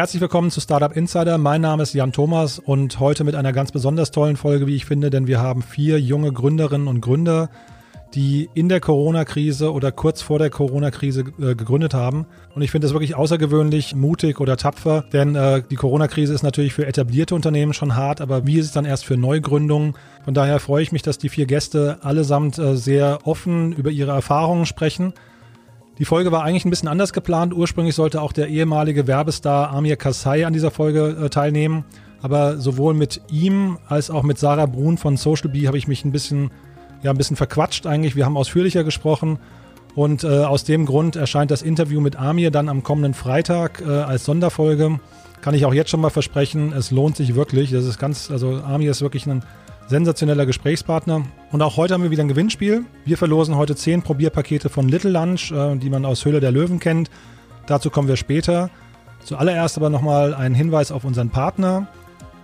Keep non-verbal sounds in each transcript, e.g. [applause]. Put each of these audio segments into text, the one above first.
Herzlich willkommen zu Startup Insider. Mein Name ist Jan Thomas und heute mit einer ganz besonders tollen Folge, wie ich finde, denn wir haben vier junge Gründerinnen und Gründer, die in der Corona-Krise oder kurz vor der Corona-Krise äh, gegründet haben. Und ich finde das wirklich außergewöhnlich mutig oder tapfer, denn äh, die Corona-Krise ist natürlich für etablierte Unternehmen schon hart, aber wie ist es dann erst für Neugründungen? Von daher freue ich mich, dass die vier Gäste allesamt äh, sehr offen über ihre Erfahrungen sprechen. Die Folge war eigentlich ein bisschen anders geplant. Ursprünglich sollte auch der ehemalige Werbestar Amir Kassai an dieser Folge äh, teilnehmen. Aber sowohl mit ihm als auch mit Sarah Brun von Social Bee habe ich mich ein bisschen, ja, ein bisschen verquatscht eigentlich. Wir haben ausführlicher gesprochen. Und äh, aus dem Grund erscheint das Interview mit Amir dann am kommenden Freitag äh, als Sonderfolge. Kann ich auch jetzt schon mal versprechen. Es lohnt sich wirklich. Das ist ganz, also Amir ist wirklich ein sensationeller Gesprächspartner. Und auch heute haben wir wieder ein Gewinnspiel. Wir verlosen heute zehn Probierpakete von Little Lunch, äh, die man aus Höhle der Löwen kennt. Dazu kommen wir später. Zuallererst aber nochmal ein Hinweis auf unseren Partner.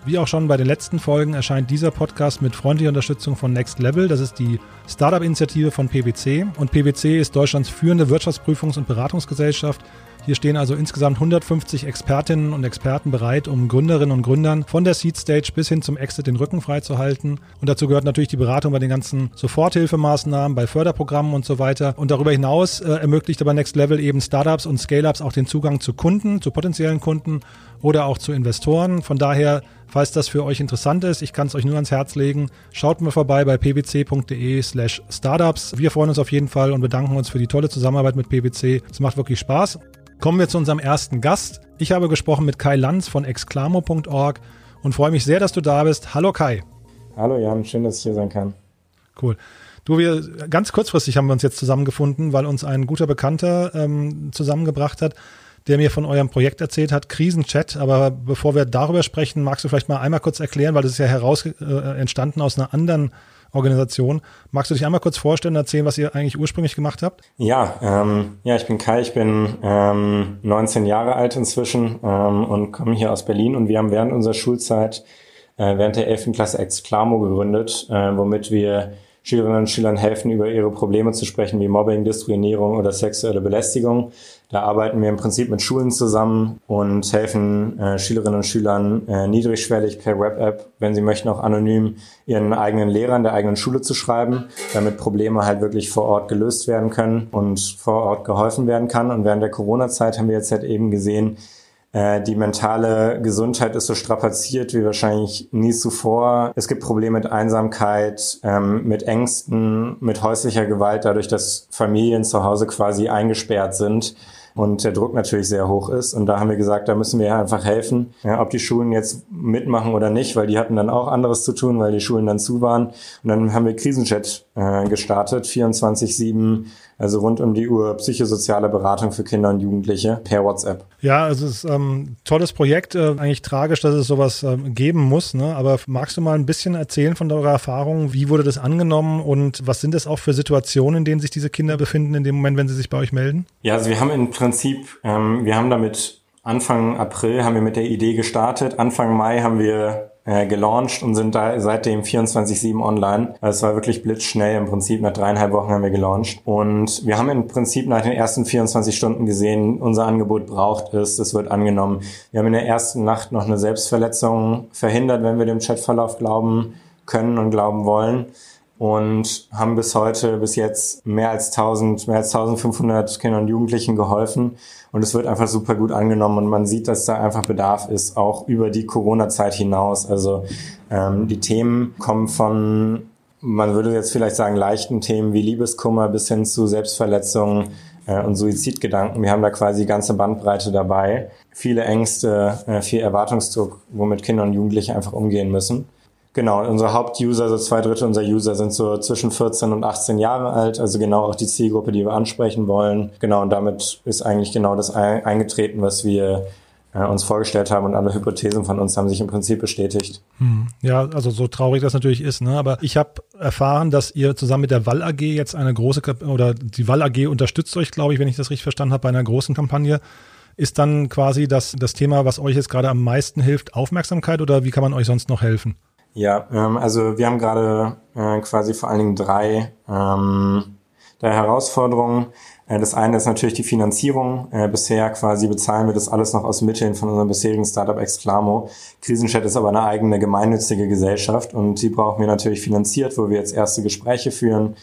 Wie auch schon bei den letzten Folgen erscheint dieser Podcast mit freundlicher Unterstützung von Next Level. Das ist die Startup-Initiative von PwC. Und PwC ist Deutschlands führende Wirtschaftsprüfungs- und Beratungsgesellschaft hier stehen also insgesamt 150 Expertinnen und Experten bereit, um Gründerinnen und Gründern von der Seed Stage bis hin zum Exit den Rücken freizuhalten. Und dazu gehört natürlich die Beratung bei den ganzen Soforthilfemaßnahmen, bei Förderprogrammen und so weiter. Und darüber hinaus äh, ermöglicht aber Next Level eben Startups und Scale-Ups auch den Zugang zu Kunden, zu potenziellen Kunden oder auch zu Investoren. Von daher, falls das für euch interessant ist, ich kann es euch nur ans Herz legen, schaut mal vorbei bei pwc.de slash startups. Wir freuen uns auf jeden Fall und bedanken uns für die tolle Zusammenarbeit mit PwC. Es macht wirklich Spaß. Kommen wir zu unserem ersten Gast. Ich habe gesprochen mit Kai Lanz von exclamo.org und freue mich sehr, dass du da bist. Hallo Kai. Hallo Jan, schön, dass ich hier sein kann. Cool. Du, wir ganz kurzfristig haben wir uns jetzt zusammengefunden, weil uns ein guter Bekannter ähm, zusammengebracht hat, der mir von eurem Projekt erzählt hat, Krisenchat. Aber bevor wir darüber sprechen, magst du vielleicht mal einmal kurz erklären, weil das ist ja heraus äh, entstanden aus einer anderen Organisation. Magst du dich einmal kurz vorstellen und erzählen, was ihr eigentlich ursprünglich gemacht habt? Ja, ähm, ja, ich bin Kai, ich bin ähm, 19 Jahre alt inzwischen ähm, und komme hier aus Berlin und wir haben während unserer Schulzeit, äh, während der 11. Klasse Exclamo gegründet, äh, womit wir Schülerinnen und Schülern helfen, über ihre Probleme zu sprechen, wie Mobbing, Diskriminierung oder sexuelle Belästigung. Da arbeiten wir im Prinzip mit Schulen zusammen und helfen äh, Schülerinnen und Schülern äh, niedrigschwellig per Web-App, wenn sie möchten, auch anonym ihren eigenen Lehrern der eigenen Schule zu schreiben, damit Probleme halt wirklich vor Ort gelöst werden können und vor Ort geholfen werden kann. Und während der Corona-Zeit haben wir jetzt halt eben gesehen, die mentale Gesundheit ist so strapaziert wie wahrscheinlich nie zuvor. Es gibt Probleme mit Einsamkeit, ähm, mit Ängsten, mit häuslicher Gewalt, dadurch, dass Familien zu Hause quasi eingesperrt sind und der Druck natürlich sehr hoch ist. Und da haben wir gesagt, da müssen wir einfach helfen, ja, ob die Schulen jetzt mitmachen oder nicht, weil die hatten dann auch anderes zu tun, weil die Schulen dann zu waren. Und dann haben wir Krisenchat äh, gestartet, 24-7 also rund um die Uhr psychosoziale Beratung für Kinder und Jugendliche per WhatsApp. Ja, also es ist ähm, ein tolles Projekt. Äh, eigentlich tragisch, dass es sowas ähm, geben muss. Ne? Aber magst du mal ein bisschen erzählen von eurer Erfahrung? Wie wurde das angenommen und was sind das auch für Situationen, in denen sich diese Kinder befinden in dem Moment, wenn sie sich bei euch melden? Ja, also wir haben im Prinzip, ähm, wir haben damit Anfang April haben wir mit der Idee gestartet. Anfang Mai haben wir äh, gelauncht und sind da seitdem 24-7 online. Also es war wirklich blitzschnell. Im Prinzip nach dreieinhalb Wochen haben wir gelauncht. Und wir haben im Prinzip nach den ersten 24 Stunden gesehen, unser Angebot braucht es, es wird angenommen. Wir haben in der ersten Nacht noch eine Selbstverletzung verhindert, wenn wir dem Chatverlauf glauben können und glauben wollen und haben bis heute, bis jetzt mehr als 1000, mehr als 1500 Kindern und Jugendlichen geholfen. Und es wird einfach super gut angenommen und man sieht, dass da einfach Bedarf ist, auch über die Corona-Zeit hinaus. Also ähm, die Themen kommen von, man würde jetzt vielleicht sagen, leichten Themen wie Liebeskummer bis hin zu Selbstverletzungen äh, und Suizidgedanken. Wir haben da quasi die ganze Bandbreite dabei. Viele Ängste, äh, viel Erwartungsdruck, womit Kinder und Jugendliche einfach umgehen müssen. Genau, unsere Hauptuser, also zwei Drittel unserer User sind so zwischen 14 und 18 Jahre alt, also genau auch die Zielgruppe, die wir ansprechen wollen. Genau, und damit ist eigentlich genau das eingetreten, was wir äh, uns vorgestellt haben und alle Hypothesen von uns haben sich im Prinzip bestätigt. Hm. Ja, also so traurig das natürlich ist, ne? aber ich habe erfahren, dass ihr zusammen mit der Wall AG jetzt eine große, oder die Wall AG unterstützt euch, glaube ich, wenn ich das richtig verstanden habe, bei einer großen Kampagne. Ist dann quasi das, das Thema, was euch jetzt gerade am meisten hilft, Aufmerksamkeit oder wie kann man euch sonst noch helfen? Ja, ähm, also wir haben gerade äh, quasi vor allen Dingen drei, ähm, der Herausforderungen. Äh, das eine ist natürlich die Finanzierung. Äh, bisher quasi bezahlen wir das alles noch aus Mitteln von unserem bisherigen Startup Exclamo. Krisenchat ist aber eine eigene gemeinnützige Gesellschaft und die brauchen wir natürlich finanziert, wo wir jetzt erste Gespräche führen.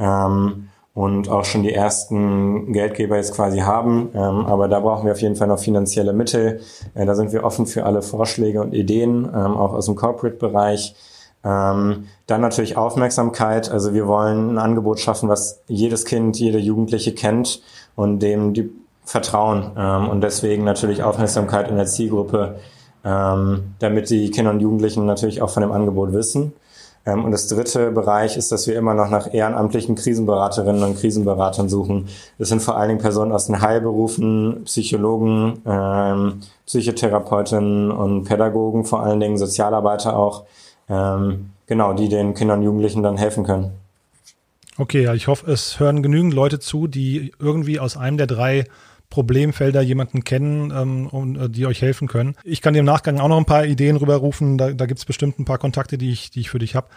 Ähm, und auch schon die ersten Geldgeber jetzt quasi haben. Ähm, aber da brauchen wir auf jeden Fall noch finanzielle Mittel. Äh, da sind wir offen für alle Vorschläge und Ideen, ähm, auch aus dem Corporate-Bereich. Ähm, dann natürlich Aufmerksamkeit. Also wir wollen ein Angebot schaffen, was jedes Kind, jede Jugendliche kennt und dem die vertrauen. Ähm, und deswegen natürlich Aufmerksamkeit in der Zielgruppe, ähm, damit die Kinder und Jugendlichen natürlich auch von dem Angebot wissen. Ähm, und das dritte Bereich ist, dass wir immer noch nach ehrenamtlichen Krisenberaterinnen und Krisenberatern suchen. Das sind vor allen Dingen Personen aus den Heilberufen, Psychologen, ähm, Psychotherapeutinnen und Pädagogen, vor allen Dingen Sozialarbeiter auch, ähm, genau, die den Kindern und Jugendlichen dann helfen können. Okay, ja, ich hoffe, es hören genügend Leute zu, die irgendwie aus einem der drei Problemfelder jemanden kennen ähm, und äh, die euch helfen können. Ich kann dir im Nachgang auch noch ein paar Ideen rüberrufen. Da, da gibt es bestimmt ein paar Kontakte, die ich, die ich für dich habe.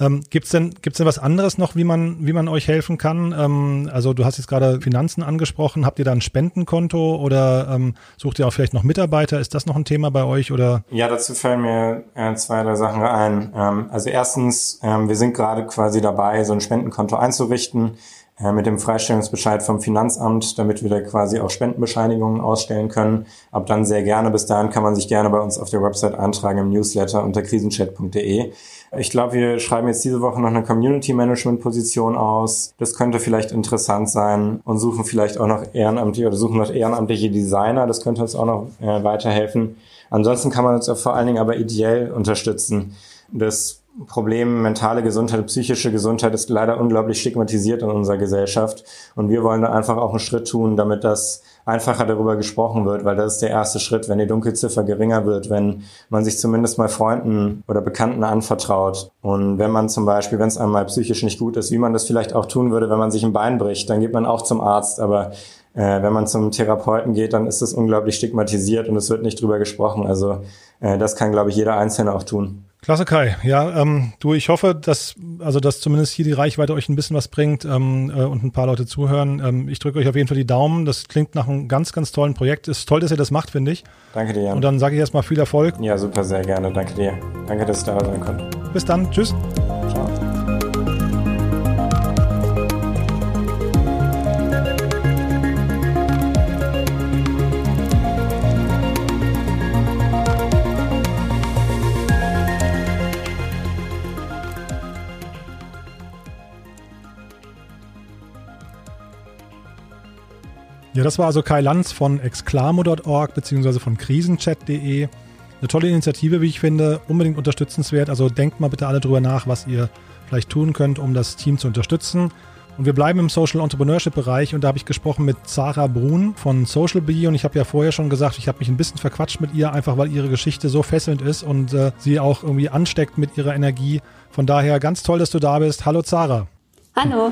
Ähm, gibt's denn, gibt's denn was anderes noch, wie man, wie man euch helfen kann? Ähm, also du hast jetzt gerade Finanzen angesprochen. Habt ihr da ein Spendenkonto oder ähm, sucht ihr auch vielleicht noch Mitarbeiter? Ist das noch ein Thema bei euch oder? Ja, dazu fallen mir äh, zwei, drei Sachen ein. Ähm, also erstens, ähm, wir sind gerade quasi dabei, so ein Spendenkonto einzurichten äh, mit dem Freistellungsbescheid vom Finanzamt, damit wir da quasi auch Spendenbescheinigungen ausstellen können. Ab dann sehr gerne. Bis dahin kann man sich gerne bei uns auf der Website eintragen im Newsletter unter krisenchat.de. Ich glaube, wir schreiben jetzt diese Woche noch eine Community Management Position aus. Das könnte vielleicht interessant sein und suchen vielleicht auch noch ehrenamtliche oder suchen noch ehrenamtliche Designer. Das könnte uns auch noch äh, weiterhelfen. Ansonsten kann man uns vor allen Dingen aber ideell unterstützen. Das Problem mentale Gesundheit, psychische Gesundheit ist leider unglaublich stigmatisiert in unserer Gesellschaft. Und wir wollen da einfach auch einen Schritt tun, damit das einfacher darüber gesprochen wird, weil das ist der erste Schritt, wenn die Dunkelziffer geringer wird, wenn man sich zumindest mal Freunden oder Bekannten anvertraut. Und wenn man zum Beispiel, wenn es einmal psychisch nicht gut ist, wie man das vielleicht auch tun würde, wenn man sich ein Bein bricht, dann geht man auch zum Arzt. Aber äh, wenn man zum Therapeuten geht, dann ist das unglaublich stigmatisiert und es wird nicht drüber gesprochen. Also äh, das kann, glaube ich, jeder Einzelne auch tun. Klasse Kai, ja, ähm, du, ich hoffe, dass also dass zumindest hier die Reichweite euch ein bisschen was bringt ähm, äh, und ein paar Leute zuhören. Ähm, ich drücke euch auf jeden Fall die Daumen. Das klingt nach einem ganz, ganz tollen Projekt. Ist toll, dass ihr das macht, finde ich. Danke dir. Jan. Und dann sage ich erstmal viel Erfolg. Ja, super, sehr gerne. Danke dir. Danke, dass ich da sein konnte. Bis dann. Tschüss. Ciao. Ja, das war also Kai Lanz von exclamo.org bzw. von krisenchat.de. Eine tolle Initiative, wie ich finde, unbedingt unterstützenswert. Also denkt mal bitte alle drüber nach, was ihr vielleicht tun könnt, um das Team zu unterstützen. Und wir bleiben im Social Entrepreneurship Bereich und da habe ich gesprochen mit Sarah Brun von Social Bee und ich habe ja vorher schon gesagt, ich habe mich ein bisschen verquatscht mit ihr, einfach weil ihre Geschichte so fesselnd ist und äh, sie auch irgendwie ansteckt mit ihrer Energie. Von daher ganz toll, dass du da bist. Hallo Sarah. Hallo.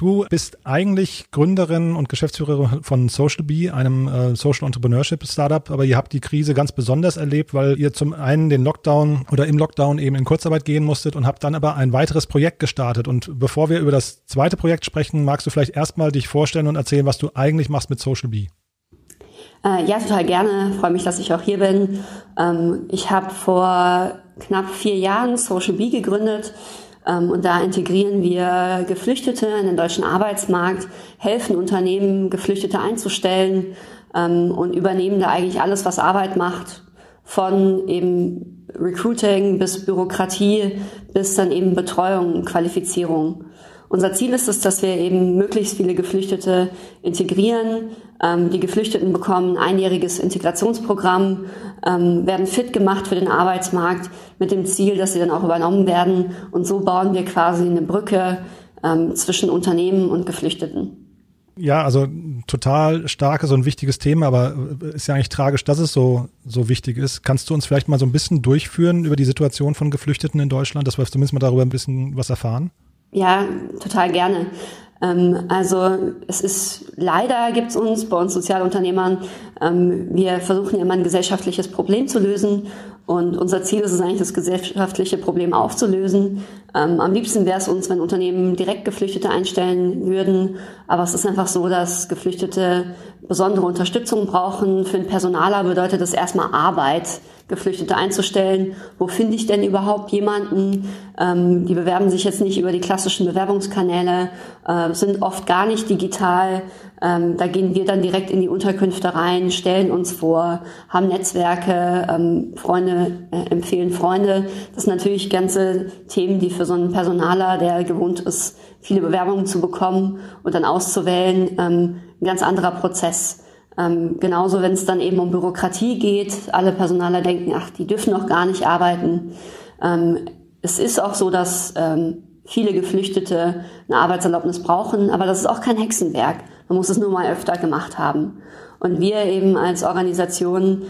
Du bist eigentlich Gründerin und Geschäftsführerin von Social Bee, einem äh, Social Entrepreneurship Startup, aber ihr habt die Krise ganz besonders erlebt, weil ihr zum einen den Lockdown oder im Lockdown eben in Kurzarbeit gehen musstet und habt dann aber ein weiteres Projekt gestartet. Und bevor wir über das zweite Projekt sprechen, magst du vielleicht erstmal dich vorstellen und erzählen, was du eigentlich machst mit Social Bee? Äh, ja, total gerne. Freue mich, dass ich auch hier bin. Ähm, ich habe vor knapp vier Jahren Social Bee gegründet und da integrieren wir Geflüchtete in den deutschen Arbeitsmarkt, helfen Unternehmen, Geflüchtete einzustellen ähm, und übernehmen da eigentlich alles, was Arbeit macht, von eben Recruiting bis Bürokratie bis dann eben Betreuung Qualifizierung. Unser Ziel ist es, dass wir eben möglichst viele Geflüchtete integrieren. Ähm, die Geflüchteten bekommen ein einjähriges Integrationsprogramm, ähm, werden fit gemacht für den Arbeitsmarkt mit dem Ziel, dass sie dann auch übernommen werden. Und so bauen wir quasi eine Brücke ähm, zwischen Unternehmen und Geflüchteten. Ja, also total starkes und wichtiges Thema, aber ist ja eigentlich tragisch, dass es so, so wichtig ist. Kannst du uns vielleicht mal so ein bisschen durchführen über die Situation von Geflüchteten in Deutschland, dass wir zumindest mal darüber ein bisschen was erfahren? Ja, total gerne. Ähm, also es ist leider gibt es uns bei uns Sozialunternehmern, ähm, wir versuchen immer ein gesellschaftliches Problem zu lösen Und unser Ziel ist es eigentlich, das gesellschaftliche Problem aufzulösen. Ähm, am liebsten wäre es uns, wenn Unternehmen direkt Geflüchtete einstellen würden. Aber es ist einfach so, dass Geflüchtete besondere Unterstützung brauchen. Für einen Personaler bedeutet das erstmal Arbeit, Geflüchtete einzustellen. Wo finde ich denn überhaupt jemanden? Ähm, die bewerben sich jetzt nicht über die klassischen Bewerbungskanäle, äh, sind oft gar nicht digital. Ähm, da gehen wir dann direkt in die Unterkünfte rein, stellen uns vor, haben Netzwerke, ähm, Freunde äh, empfehlen Freunde. Das sind natürlich ganze Themen, die für so einen Personaler, der gewohnt ist, viele Bewerbungen zu bekommen und dann auszuwählen, ähm, ein ganz anderer Prozess. Ähm, genauso, wenn es dann eben um Bürokratie geht, alle Personaler denken, ach, die dürfen noch gar nicht arbeiten. Ähm, es ist auch so, dass ähm, viele Geflüchtete eine Arbeitserlaubnis brauchen, aber das ist auch kein Hexenwerk. Man muss es nur mal öfter gemacht haben. Und wir eben als Organisation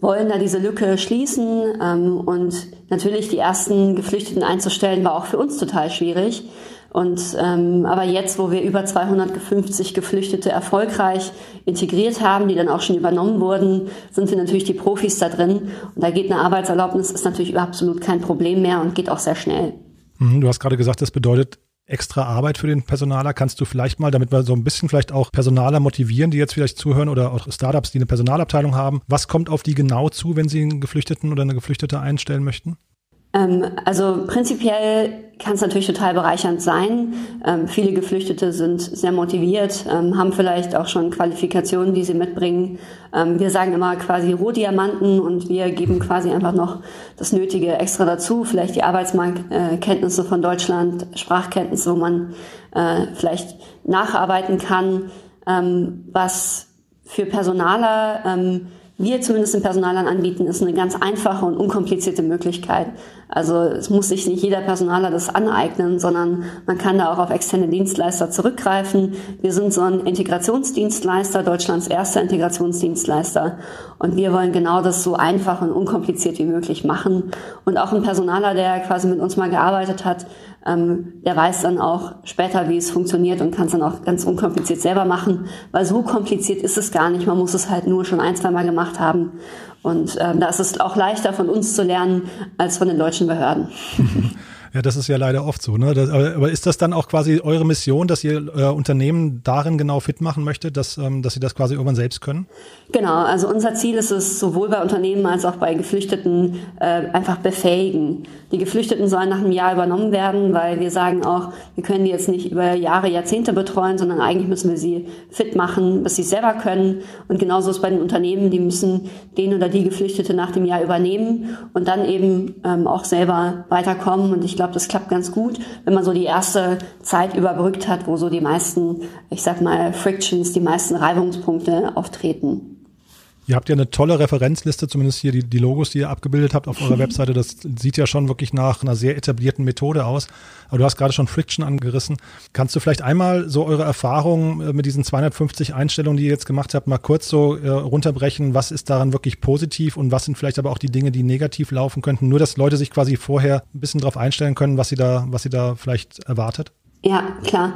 wollen da diese Lücke schließen. Ähm, und natürlich die ersten Geflüchteten einzustellen, war auch für uns total schwierig. Und ähm, aber jetzt, wo wir über 250 Geflüchtete erfolgreich integriert haben, die dann auch schon übernommen wurden, sind wir natürlich die Profis da drin. Und da geht eine Arbeitserlaubnis, ist natürlich absolut kein Problem mehr und geht auch sehr schnell. Mhm, du hast gerade gesagt, das bedeutet extra Arbeit für den Personaler. Kannst du vielleicht mal, damit wir so ein bisschen vielleicht auch Personaler motivieren, die jetzt vielleicht zuhören oder auch Startups, die eine Personalabteilung haben, was kommt auf die genau zu, wenn sie einen Geflüchteten oder eine Geflüchtete einstellen möchten? Ähm, also prinzipiell kann es natürlich total bereichernd sein. Ähm, viele Geflüchtete sind sehr motiviert, ähm, haben vielleicht auch schon Qualifikationen, die sie mitbringen. Ähm, wir sagen immer quasi Rohdiamanten und wir geben quasi einfach noch das Nötige extra dazu. Vielleicht die Arbeitsmarktkenntnisse von Deutschland, Sprachkenntnisse, wo man äh, vielleicht nacharbeiten kann, ähm, was für Personaler ähm, wir zumindest im Personalern anbieten, ist eine ganz einfache und unkomplizierte Möglichkeit. Also es muss sich nicht jeder Personaler das aneignen, sondern man kann da auch auf externe Dienstleister zurückgreifen. Wir sind so ein Integrationsdienstleister, Deutschlands erster Integrationsdienstleister. Und wir wollen genau das so einfach und unkompliziert wie möglich machen. Und auch ein Personaler, der quasi mit uns mal gearbeitet hat, ähm, der weiß dann auch später, wie es funktioniert und kann es dann auch ganz unkompliziert selber machen, weil so kompliziert ist es gar nicht. Man muss es halt nur schon ein, zwei Mal gemacht haben. Und ähm, da ist es auch leichter von uns zu lernen als von den deutschen Behörden. [laughs] Ja, das ist ja leider oft so. Ne? Das, aber ist das dann auch quasi eure Mission, dass ihr äh, Unternehmen darin genau fit machen möchtet, dass, ähm, dass sie das quasi irgendwann selbst können? Genau, also unser Ziel ist es, sowohl bei Unternehmen als auch bei Geflüchteten äh, einfach befähigen. Die Geflüchteten sollen nach einem Jahr übernommen werden, weil wir sagen auch, wir können die jetzt nicht über Jahre, Jahrzehnte betreuen, sondern eigentlich müssen wir sie fit machen, bis sie selber können. Und genauso ist bei den Unternehmen, die müssen den oder die Geflüchtete nach dem Jahr übernehmen und dann eben ähm, auch selber weiterkommen. Und ich glaube, das klappt ganz gut, wenn man so die erste Zeit überbrückt hat, wo so die meisten, ich sag mal, Frictions, die meisten Reibungspunkte auftreten. Ihr habt ja eine tolle Referenzliste, zumindest hier die, die Logos, die ihr abgebildet habt auf eurer [laughs] Webseite. Das sieht ja schon wirklich nach einer sehr etablierten Methode aus. Aber du hast gerade schon Friction angerissen. Kannst du vielleicht einmal so eure Erfahrungen äh, mit diesen 250 Einstellungen, die ihr jetzt gemacht habt, mal kurz so äh, runterbrechen? Was ist daran wirklich positiv und was sind vielleicht aber auch die Dinge, die negativ laufen könnten? Nur, dass Leute sich quasi vorher ein bisschen darauf einstellen können, was sie da, was sie da vielleicht erwartet? Ja, klar.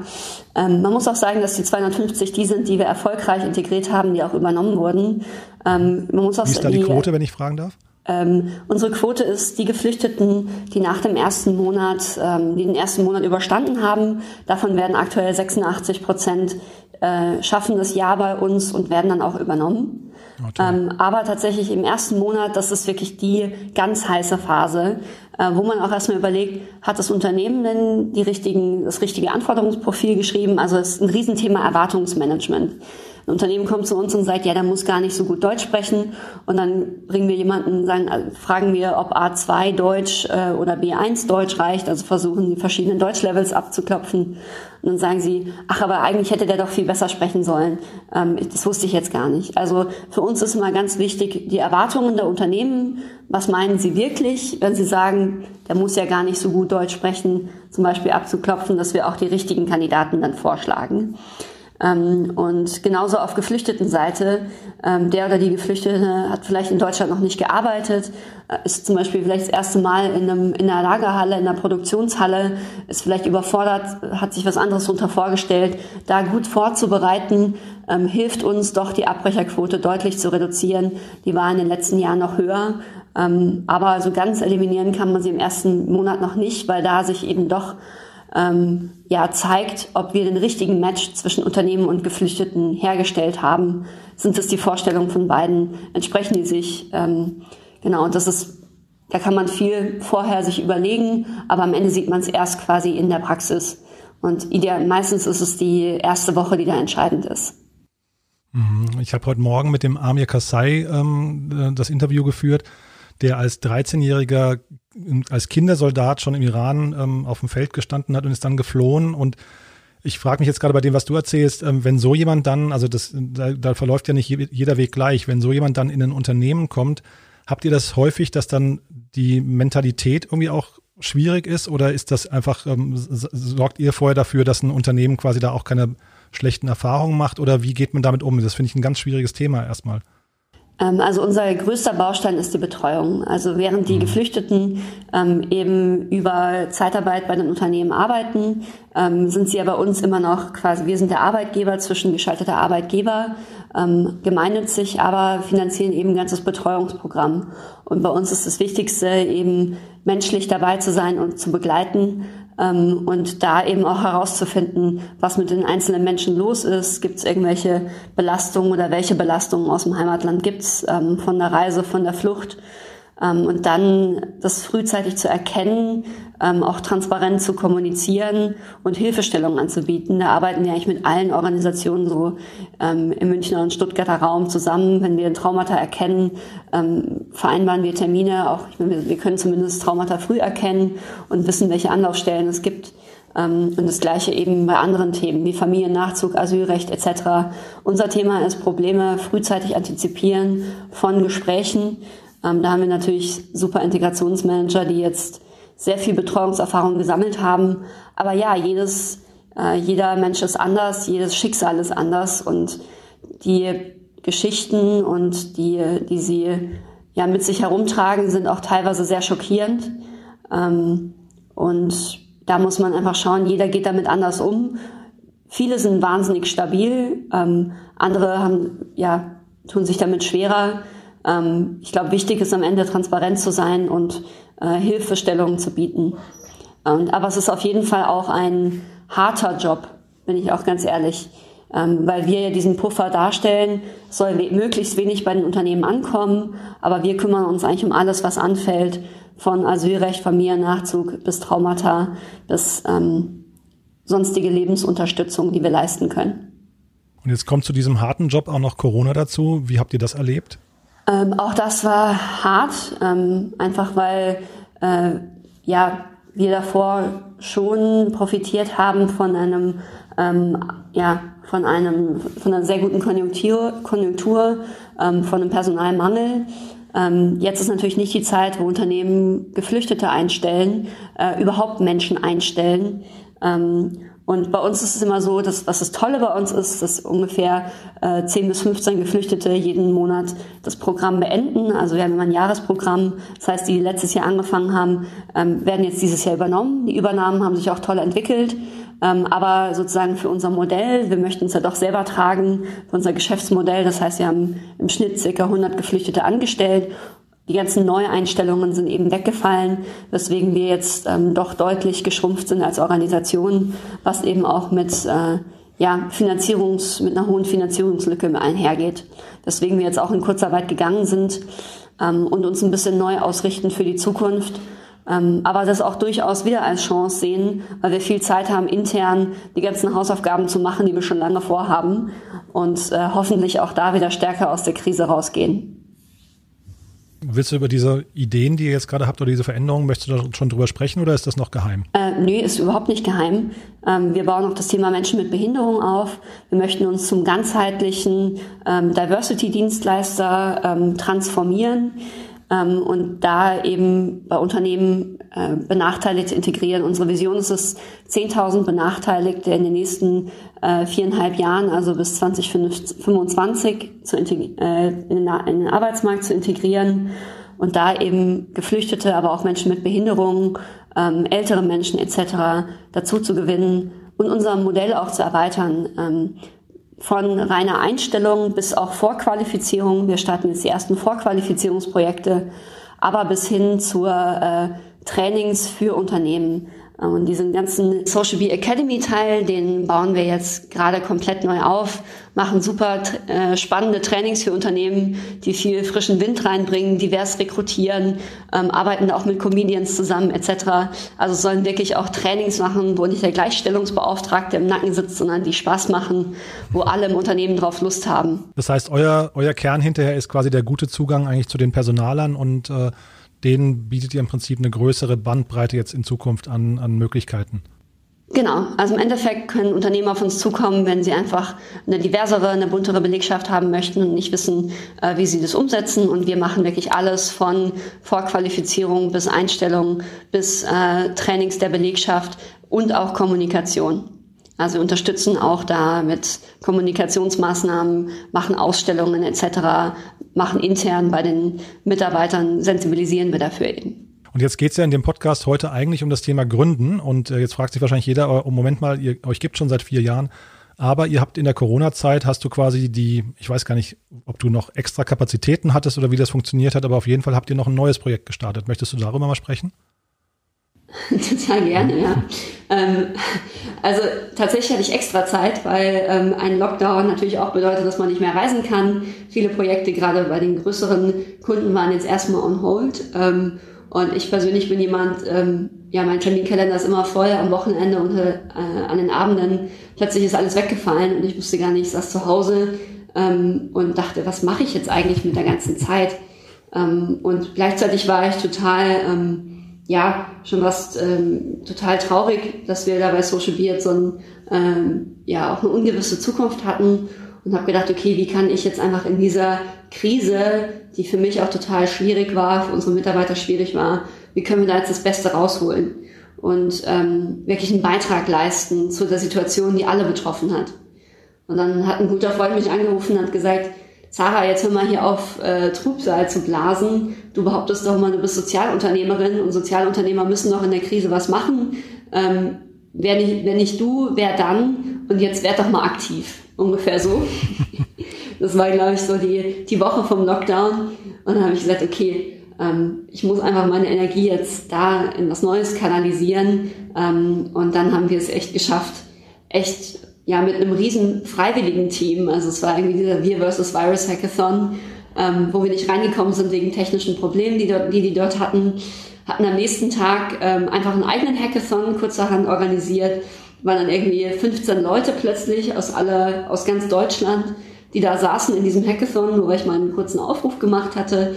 Ähm, man muss auch sagen, dass die 250 die sind, die wir erfolgreich integriert haben, die auch übernommen wurden. Ähm, man muss auch Wie ist da die, die Quote, wenn ich fragen darf? Ähm, unsere Quote ist die Geflüchteten, die nach dem ersten Monat, ähm, die den ersten Monat überstanden haben. Davon werden aktuell 86 Prozent äh, schaffen das Jahr bei uns und werden dann auch übernommen. Ähm, aber tatsächlich im ersten Monat, das ist wirklich die ganz heiße Phase, wo man auch erstmal überlegt, hat das Unternehmen denn die richtigen, das richtige Anforderungsprofil geschrieben? Also es ist ein Riesenthema Erwartungsmanagement. Ein Unternehmen kommt zu uns und sagt, ja, der muss gar nicht so gut Deutsch sprechen. Und dann bringen wir jemanden, sagen, äh, fragen wir, ob A2 Deutsch äh, oder B1 Deutsch reicht. Also versuchen die verschiedenen Deutschlevels abzuklopfen. Und dann sagen sie, ach, aber eigentlich hätte der doch viel besser sprechen sollen. Ähm, das wusste ich jetzt gar nicht. Also für uns ist immer ganz wichtig, die Erwartungen der Unternehmen. Was meinen sie wirklich, wenn sie sagen, der muss ja gar nicht so gut Deutsch sprechen, zum Beispiel abzuklopfen, dass wir auch die richtigen Kandidaten dann vorschlagen. Ähm, und genauso auf Geflüchtetenseite, ähm, der oder die Geflüchtete hat vielleicht in Deutschland noch nicht gearbeitet, äh, ist zum Beispiel vielleicht das erste Mal in, einem, in einer Lagerhalle, in einer Produktionshalle, ist vielleicht überfordert, hat sich was anderes darunter vorgestellt. Da gut vorzubereiten, ähm, hilft uns doch die Abbrecherquote deutlich zu reduzieren. Die war in den letzten Jahren noch höher. Ähm, aber so ganz eliminieren kann man sie im ersten Monat noch nicht, weil da sich eben doch ähm, ja zeigt, ob wir den richtigen Match zwischen Unternehmen und Geflüchteten hergestellt haben. Sind es die Vorstellungen von beiden? Entsprechen die sich? Ähm, genau, und das ist, da kann man viel vorher sich überlegen, aber am Ende sieht man es erst quasi in der Praxis. Und ideal, meistens ist es die erste Woche, die da entscheidend ist. Mhm. Ich habe heute Morgen mit dem Amir Kassai ähm, äh, das Interview geführt, der als 13-Jähriger als Kindersoldat schon im Iran ähm, auf dem Feld gestanden hat und ist dann geflohen. Und ich frage mich jetzt gerade bei dem, was du erzählst, ähm, wenn so jemand dann, also das, da, da verläuft ja nicht jeder Weg gleich, wenn so jemand dann in ein Unternehmen kommt, habt ihr das häufig, dass dann die Mentalität irgendwie auch schwierig ist oder ist das einfach, ähm, sorgt ihr vorher dafür, dass ein Unternehmen quasi da auch keine schlechten Erfahrungen macht oder wie geht man damit um? Das finde ich ein ganz schwieriges Thema erstmal. Ähm, also unser größter Baustein ist die Betreuung. Also während die mhm. Geflüchteten ähm, eben über Zeitarbeit bei den Unternehmen arbeiten, ähm, sind sie ja bei uns immer noch quasi, wir sind der Arbeitgeber zwischen geschalteter Arbeitgeber, ähm, gemeinnützig, aber finanzieren eben ein ganzes Betreuungsprogramm. Und bei uns ist das Wichtigste eben menschlich dabei zu sein und zu begleiten, und da eben auch herauszufinden, was mit den einzelnen Menschen los ist. Gibt es irgendwelche Belastungen oder welche Belastungen aus dem Heimatland gibt es ähm, von der Reise, von der Flucht? Ähm, und dann das frühzeitig zu erkennen, ähm, auch transparent zu kommunizieren und Hilfestellungen anzubieten. Da arbeiten wir eigentlich mit allen Organisationen so ähm, im Münchner und Stuttgarter Raum zusammen. Wenn wir Traumata erkennen, vereinbaren wir Termine. Auch meine, wir können zumindest Traumata früh erkennen und wissen, welche Anlaufstellen es gibt. Und das Gleiche eben bei anderen Themen wie Familiennachzug, Asylrecht etc. Unser Thema ist Probleme frühzeitig antizipieren von Gesprächen ähm, da haben wir natürlich super Integrationsmanager, die jetzt sehr viel Betreuungserfahrung gesammelt haben. Aber ja, jedes, äh, jeder Mensch ist anders, jedes Schicksal ist anders und die Geschichten und die, die sie ja mit sich herumtragen, sind auch teilweise sehr schockierend. Ähm, und da muss man einfach schauen, jeder geht damit anders um. Viele sind wahnsinnig stabil, ähm, andere haben, ja, tun sich damit schwerer. Ähm, ich glaube, wichtig ist am Ende transparent zu sein und äh, Hilfestellungen zu bieten. Und, aber es ist auf jeden Fall auch ein harter Job, bin ich auch ganz ehrlich. Ähm, weil wir ja diesen Puffer darstellen, soll möglichst wenig bei den Unternehmen ankommen, aber wir kümmern uns eigentlich um alles, was anfällt, von Asylrecht, Familiennachzug bis Traumata, bis ähm, sonstige Lebensunterstützung, die wir leisten können. Und jetzt kommt zu diesem harten Job auch noch Corona dazu. Wie habt ihr das erlebt? Ähm, auch das war hart, ähm, einfach weil äh, ja wir davor schon profitiert haben von einem ähm, ja von einem von einer sehr guten Konjunktur, Konjunktur ähm, von einem Personalmangel. Ähm, jetzt ist natürlich nicht die Zeit, wo Unternehmen Geflüchtete einstellen, äh, überhaupt Menschen einstellen. Ähm, und bei uns ist es immer so, dass was das Tolle bei uns ist, dass ungefähr äh, 10 bis 15 Geflüchtete jeden Monat das Programm beenden. Also wir haben immer ein Jahresprogramm. Das heißt, die, letztes Jahr angefangen haben, ähm, werden jetzt dieses Jahr übernommen. Die Übernahmen haben sich auch toll entwickelt. Ähm, aber sozusagen für unser Modell, wir möchten es ja doch selber tragen, für unser Geschäftsmodell. Das heißt, wir haben im Schnitt circa 100 Geflüchtete angestellt die ganzen Neueinstellungen sind eben weggefallen, weswegen wir jetzt ähm, doch deutlich geschrumpft sind als Organisation, was eben auch mit äh, ja, Finanzierungs, mit einer hohen Finanzierungslücke einhergeht. Deswegen wir jetzt auch in Kurzarbeit gegangen sind ähm, und uns ein bisschen neu ausrichten für die Zukunft. Ähm, aber das auch durchaus wieder als Chance sehen, weil wir viel Zeit haben, intern die ganzen Hausaufgaben zu machen, die wir schon lange vorhaben und äh, hoffentlich auch da wieder stärker aus der Krise rausgehen. Willst du über diese Ideen, die ihr jetzt gerade habt, oder diese Veränderungen, möchtest du da schon drüber sprechen oder ist das noch geheim? Äh, nö, ist überhaupt nicht geheim. Ähm, wir bauen auch das Thema Menschen mit Behinderung auf. Wir möchten uns zum ganzheitlichen ähm, Diversity-Dienstleister ähm, transformieren ähm, und da eben bei Unternehmen äh, Benachteiligte integrieren. Unsere Vision ist es, 10.000 Benachteiligte in den nächsten äh, viereinhalb Jahren, also bis 2025, zu äh, in, in den Arbeitsmarkt zu integrieren und da eben Geflüchtete, aber auch Menschen mit Behinderungen, ähm, ältere Menschen etc. dazu zu gewinnen und unser Modell auch zu erweitern. Ähm, von reiner Einstellung bis auch Vorqualifizierung. Wir starten jetzt die ersten Vorqualifizierungsprojekte, aber bis hin zur äh, Trainings für Unternehmen. Und diesen ganzen Social Bee Academy Teil, den bauen wir jetzt gerade komplett neu auf, machen super äh, spannende Trainings für Unternehmen, die viel frischen Wind reinbringen, divers rekrutieren, ähm, arbeiten auch mit Comedians zusammen etc. Also sollen wirklich auch Trainings machen, wo nicht der Gleichstellungsbeauftragte im Nacken sitzt, sondern die Spaß machen, wo alle im Unternehmen drauf Lust haben. Das heißt, euer, euer Kern hinterher ist quasi der gute Zugang eigentlich zu den Personalern und äh, denen bietet ihr im Prinzip eine größere Bandbreite jetzt in Zukunft an, an Möglichkeiten. Genau, also im Endeffekt können Unternehmen auf uns zukommen, wenn sie einfach eine diversere, eine buntere Belegschaft haben möchten und nicht wissen, äh, wie sie das umsetzen. Und wir machen wirklich alles von Vorqualifizierung bis Einstellung bis äh, Trainings der Belegschaft und auch Kommunikation. Also wir unterstützen auch da mit Kommunikationsmaßnahmen, machen Ausstellungen etc., machen intern bei den Mitarbeitern, sensibilisieren wir dafür eben. Und jetzt geht es ja in dem Podcast heute eigentlich um das Thema Gründen. Und äh, jetzt fragt sich wahrscheinlich jeder, oh, Moment mal, ihr, euch gibt schon seit vier Jahren, aber ihr habt in der Corona-Zeit, hast du quasi die, ich weiß gar nicht, ob du noch extra Kapazitäten hattest oder wie das funktioniert hat, aber auf jeden Fall habt ihr noch ein neues Projekt gestartet. Möchtest du darüber mal sprechen? [laughs] Total gerne, ja. Ähm, also tatsächlich hatte ich extra Zeit, weil ähm, ein Lockdown natürlich auch bedeutet, dass man nicht mehr reisen kann. Viele Projekte, gerade bei den größeren Kunden, waren jetzt erstmal on hold. Ähm, und ich persönlich bin jemand, ähm, ja, mein Terminkalender ist immer voll am Wochenende und äh, an den Abenden. Plötzlich ist alles weggefallen und ich wusste gar nicht, ich saß zu Hause ähm, und dachte, was mache ich jetzt eigentlich mit der ganzen Zeit? Ähm, und gleichzeitig war ich total ja, schon was ähm, total traurig, dass wir da bei Social Beard so ein, ähm, ja, auch eine ungewisse Zukunft hatten und habe gedacht, okay, wie kann ich jetzt einfach in dieser Krise, die für mich auch total schwierig war, für unsere Mitarbeiter schwierig war, wie können wir da jetzt das Beste rausholen und ähm, wirklich einen Beitrag leisten zu der Situation, die alle betroffen hat. Und dann hat ein guter Freund mich angerufen und hat gesagt, Sarah, jetzt hör mal hier auf, äh, Trübsal zu blasen. Du behauptest doch mal, du bist Sozialunternehmerin und Sozialunternehmer müssen doch in der Krise was machen. Ähm, wer nicht, wenn nicht du, wer dann? Und jetzt werd doch mal aktiv. Ungefähr so. [laughs] das war, glaube ich, so die, die Woche vom Lockdown. Und dann habe ich gesagt, okay, ähm, ich muss einfach meine Energie jetzt da in was Neues kanalisieren. Ähm, und dann haben wir es echt geschafft, echt ja mit einem riesen freiwilligen Team. Also es war irgendwie dieser Wir versus Virus Hackathon, ähm, wo wir nicht reingekommen sind wegen technischen Problemen, die, dort, die die dort hatten. Hatten am nächsten Tag ähm, einfach einen eigenen Hackathon kurzerhand organisiert. Waren dann irgendwie 15 Leute plötzlich aus aller, aus ganz Deutschland, die da saßen in diesem Hackathon, wo ich mal einen kurzen Aufruf gemacht hatte.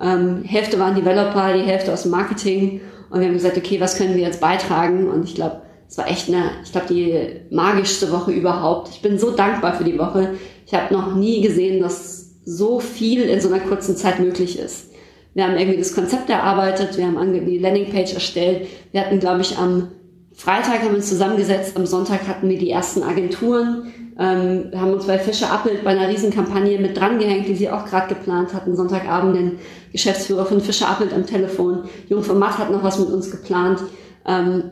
Ähm, Hälfte waren Developer, die Hälfte aus dem Marketing. Und wir haben gesagt, okay, was können wir jetzt beitragen? Und ich glaube, es war echt eine, ich glaube, die magischste Woche überhaupt. Ich bin so dankbar für die Woche. Ich habe noch nie gesehen, dass so viel in so einer kurzen Zeit möglich ist. Wir haben irgendwie das Konzept erarbeitet, wir haben die Landingpage erstellt. Wir hatten, glaube ich, am Freitag haben wir uns zusammengesetzt, am Sonntag hatten wir die ersten Agenturen. Ähm, haben uns bei Fischer Appelt bei einer Riesenkampagne mit drangehängt, die sie auch gerade geplant hatten. Sonntagabend den Geschäftsführer von Fischer Appelt am Telefon. Jung von Matt hat noch was mit uns geplant. Ähm,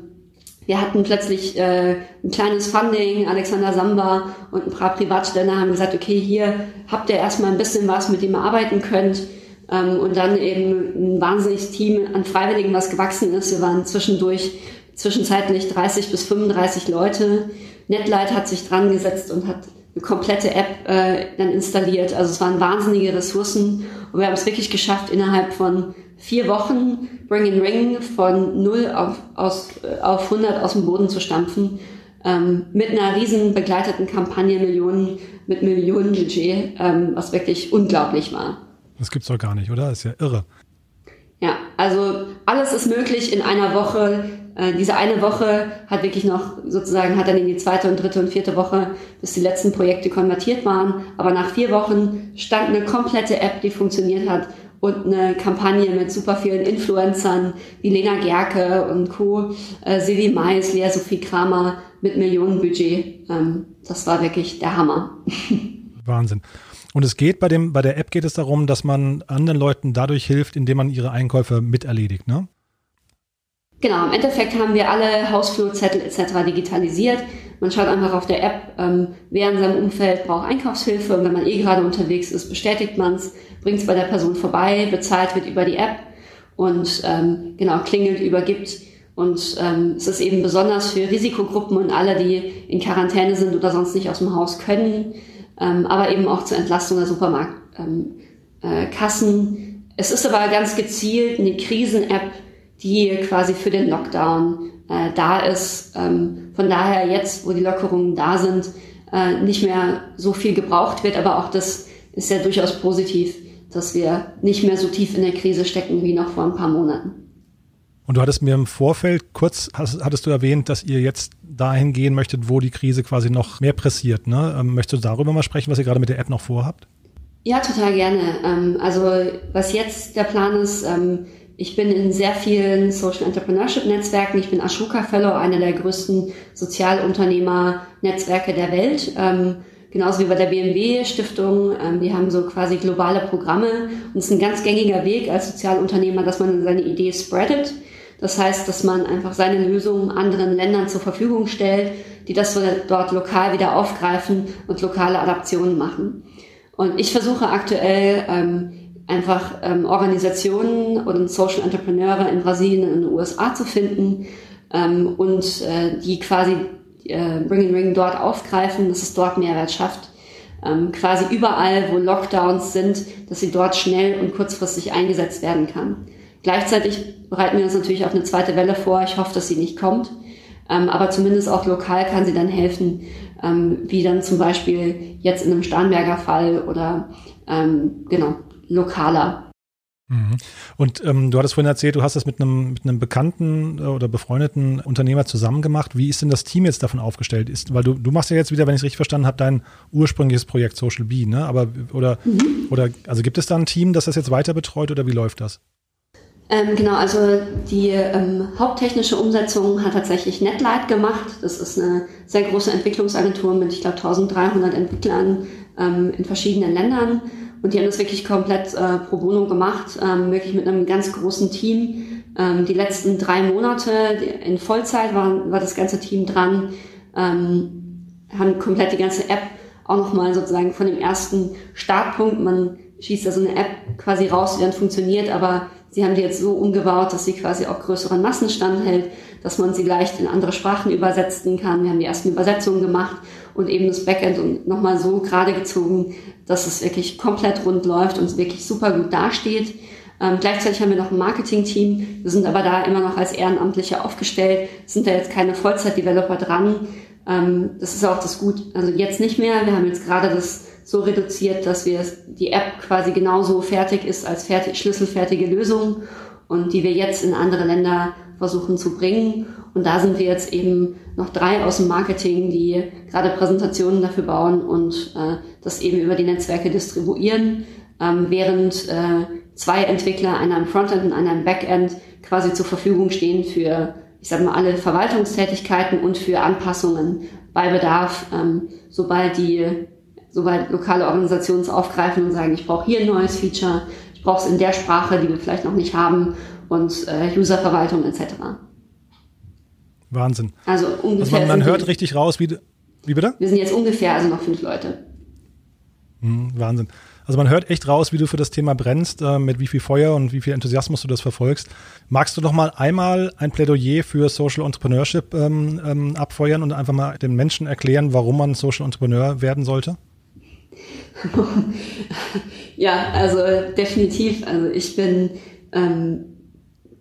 wir hatten plötzlich äh, ein kleines Funding, Alexander Samba und ein paar Privatständer haben gesagt, okay, hier habt ihr erstmal ein bisschen was, mit dem ihr arbeiten könnt. Ähm, und dann eben ein wahnsinniges Team an Freiwilligen, was gewachsen ist. Wir waren zwischendurch zwischenzeitlich 30 bis 35 Leute. Netlight hat sich dran gesetzt und hat eine komplette App äh, dann installiert. Also es waren wahnsinnige Ressourcen und wir haben es wirklich geschafft, innerhalb von vier Wochen Bring in Ring von 0 auf, aus, auf 100 aus dem Boden zu stampfen. Ähm, mit einer riesen begleiteten Kampagne, Millionen, mit Millionen Budget, ähm, was wirklich unglaublich war. Das gibt's doch gar nicht, oder? Das ist ja irre. Ja, also alles ist möglich in einer Woche. Äh, diese eine Woche hat wirklich noch sozusagen, hat dann in die zweite und dritte und vierte Woche, bis die letzten Projekte konvertiert waren. Aber nach vier Wochen stand eine komplette App, die funktioniert hat und eine Kampagne mit super vielen Influencern wie Lena Gerke und Co., äh, Silvi Mais, Lea Sophie Kramer mit Millionenbudget. Ähm, das war wirklich der Hammer. [laughs] Wahnsinn. Und es geht bei dem, bei der App geht es darum, dass man anderen Leuten dadurch hilft, indem man ihre Einkäufe miterledigt, ne? Genau, im Endeffekt haben wir alle Hausflurzettel etc. digitalisiert. Man schaut einfach auf der App, ähm, wer in seinem Umfeld braucht Einkaufshilfe und wenn man eh gerade unterwegs ist, bestätigt man es bringt es bei der Person vorbei, bezahlt wird über die App. und ähm, genau klingelt, übergibt. Und ähm, es ist eben besonders für Risikogruppen und alle, die in Quarantäne sind oder sonst nicht aus dem Haus können, ähm, aber eben auch zur Entlastung der Supermarktkassen. Ähm, äh, es ist aber ganz gezielt eine Krisen-App, die quasi für den Lockdown äh, da ist. Ähm, von daher jetzt, wo die Lockerungen da sind, äh, nicht mehr so viel gebraucht wird, aber auch das ist ja durchaus positiv, dass wir nicht mehr so tief in der Krise stecken wie noch vor ein paar Monaten. Und du hattest mir im Vorfeld kurz, hast, hattest du erwähnt, dass ihr jetzt dahin gehen möchtet, wo die Krise quasi noch mehr pressiert. Ne? Ähm, möchtest du darüber mal sprechen, was ihr gerade mit der App noch vorhabt? Ja, total gerne. Ähm, also was jetzt der Plan ist, ähm, ich bin in sehr vielen Social Entrepreneurship Netzwerken. Ich bin Ashoka Fellow, einer der größten Sozialunternehmer-Netzwerke der Welt. Genauso wie bei der BMW Stiftung. Ähm, die haben so quasi globale Programme. Und es ist ein ganz gängiger Weg als Sozialunternehmer, dass man seine Idee spreadet. Das heißt, dass man einfach seine Lösungen anderen Ländern zur Verfügung stellt, die das dort lokal wieder aufgreifen und lokale Adaptionen machen. Und ich versuche aktuell ähm, einfach ähm, Organisationen und Social Entrepreneure in Brasilien und in den USA zu finden ähm, und äh, die quasi äh, Bring and Ring dort aufgreifen, dass es dort Mehrwert schafft. Ähm, quasi überall, wo Lockdowns sind, dass sie dort schnell und kurzfristig eingesetzt werden kann. Gleichzeitig bereiten wir uns natürlich auf eine zweite Welle vor. Ich hoffe, dass sie nicht kommt. Ähm, aber zumindest auch lokal kann sie dann helfen, ähm, wie dann zum Beispiel jetzt in einem Starnberger Fall oder ähm, genau lokaler. Mhm. Und ähm, du hattest vorhin erzählt, du hast das mit einem, mit einem bekannten äh, oder befreundeten Unternehmer zusammen gemacht. Wie ist denn das Team jetzt davon aufgestellt? Ist, weil du, du machst ja jetzt wieder, wenn ich es richtig verstanden habe, dein ursprüngliches Projekt Social Bee, ne? Aber oder, mhm. oder also gibt es da ein Team, das das jetzt weiter betreut oder wie läuft das? Ähm, genau, also die ähm, haupttechnische Umsetzung hat tatsächlich Netlight gemacht. Das ist eine sehr große Entwicklungsagentur mit, ich glaube, 1300 Entwicklern ähm, in verschiedenen Ländern. Und die haben das wirklich komplett äh, pro bono gemacht, ähm, wirklich mit einem ganz großen Team. Ähm, die letzten drei Monate in Vollzeit war, war das ganze Team dran, ähm, haben komplett die ganze App auch nochmal sozusagen von dem ersten Startpunkt, man schießt da so eine App quasi raus, die dann funktioniert, aber Sie haben die jetzt so umgebaut, dass sie quasi auch größeren Massen standhält, dass man sie leicht in andere Sprachen übersetzen kann. Wir haben die ersten Übersetzungen gemacht und eben das Backend nochmal so gerade gezogen, dass es wirklich komplett rund läuft und wirklich super gut dasteht. Ähm, gleichzeitig haben wir noch ein Marketing-Team. Wir sind aber da immer noch als Ehrenamtliche aufgestellt, sind da jetzt keine Vollzeit-Developer dran. Ähm, das ist auch das Gut. Also jetzt nicht mehr. Wir haben jetzt gerade das so reduziert, dass wir die App quasi genauso fertig ist als fertig, schlüsselfertige Lösung und die wir jetzt in andere Länder versuchen zu bringen. Und da sind wir jetzt eben noch drei aus dem Marketing, die gerade Präsentationen dafür bauen und äh, das eben über die Netzwerke distribuieren, ähm, während äh, zwei Entwickler, einer im Frontend und einer im Backend, quasi zur Verfügung stehen für, ich sage mal, alle Verwaltungstätigkeiten und für Anpassungen bei Bedarf, ähm, sobald die soweit lokale Organisationen es aufgreifen und sagen, ich brauche hier ein neues Feature, ich brauche es in der Sprache, die wir vielleicht noch nicht haben und äh, Userverwaltung etc. Wahnsinn. Also ungefähr. Also man, man hört richtig raus, wie, wie bitte? Wir sind jetzt ungefähr also noch fünf Leute. Hm, Wahnsinn. Also man hört echt raus, wie du für das Thema brennst, äh, mit wie viel Feuer und wie viel Enthusiasmus du das verfolgst. Magst du noch mal einmal ein Plädoyer für Social Entrepreneurship ähm, ähm, abfeuern und einfach mal den Menschen erklären, warum man Social Entrepreneur werden sollte? [laughs] ja, also definitiv. Also ich bin ähm,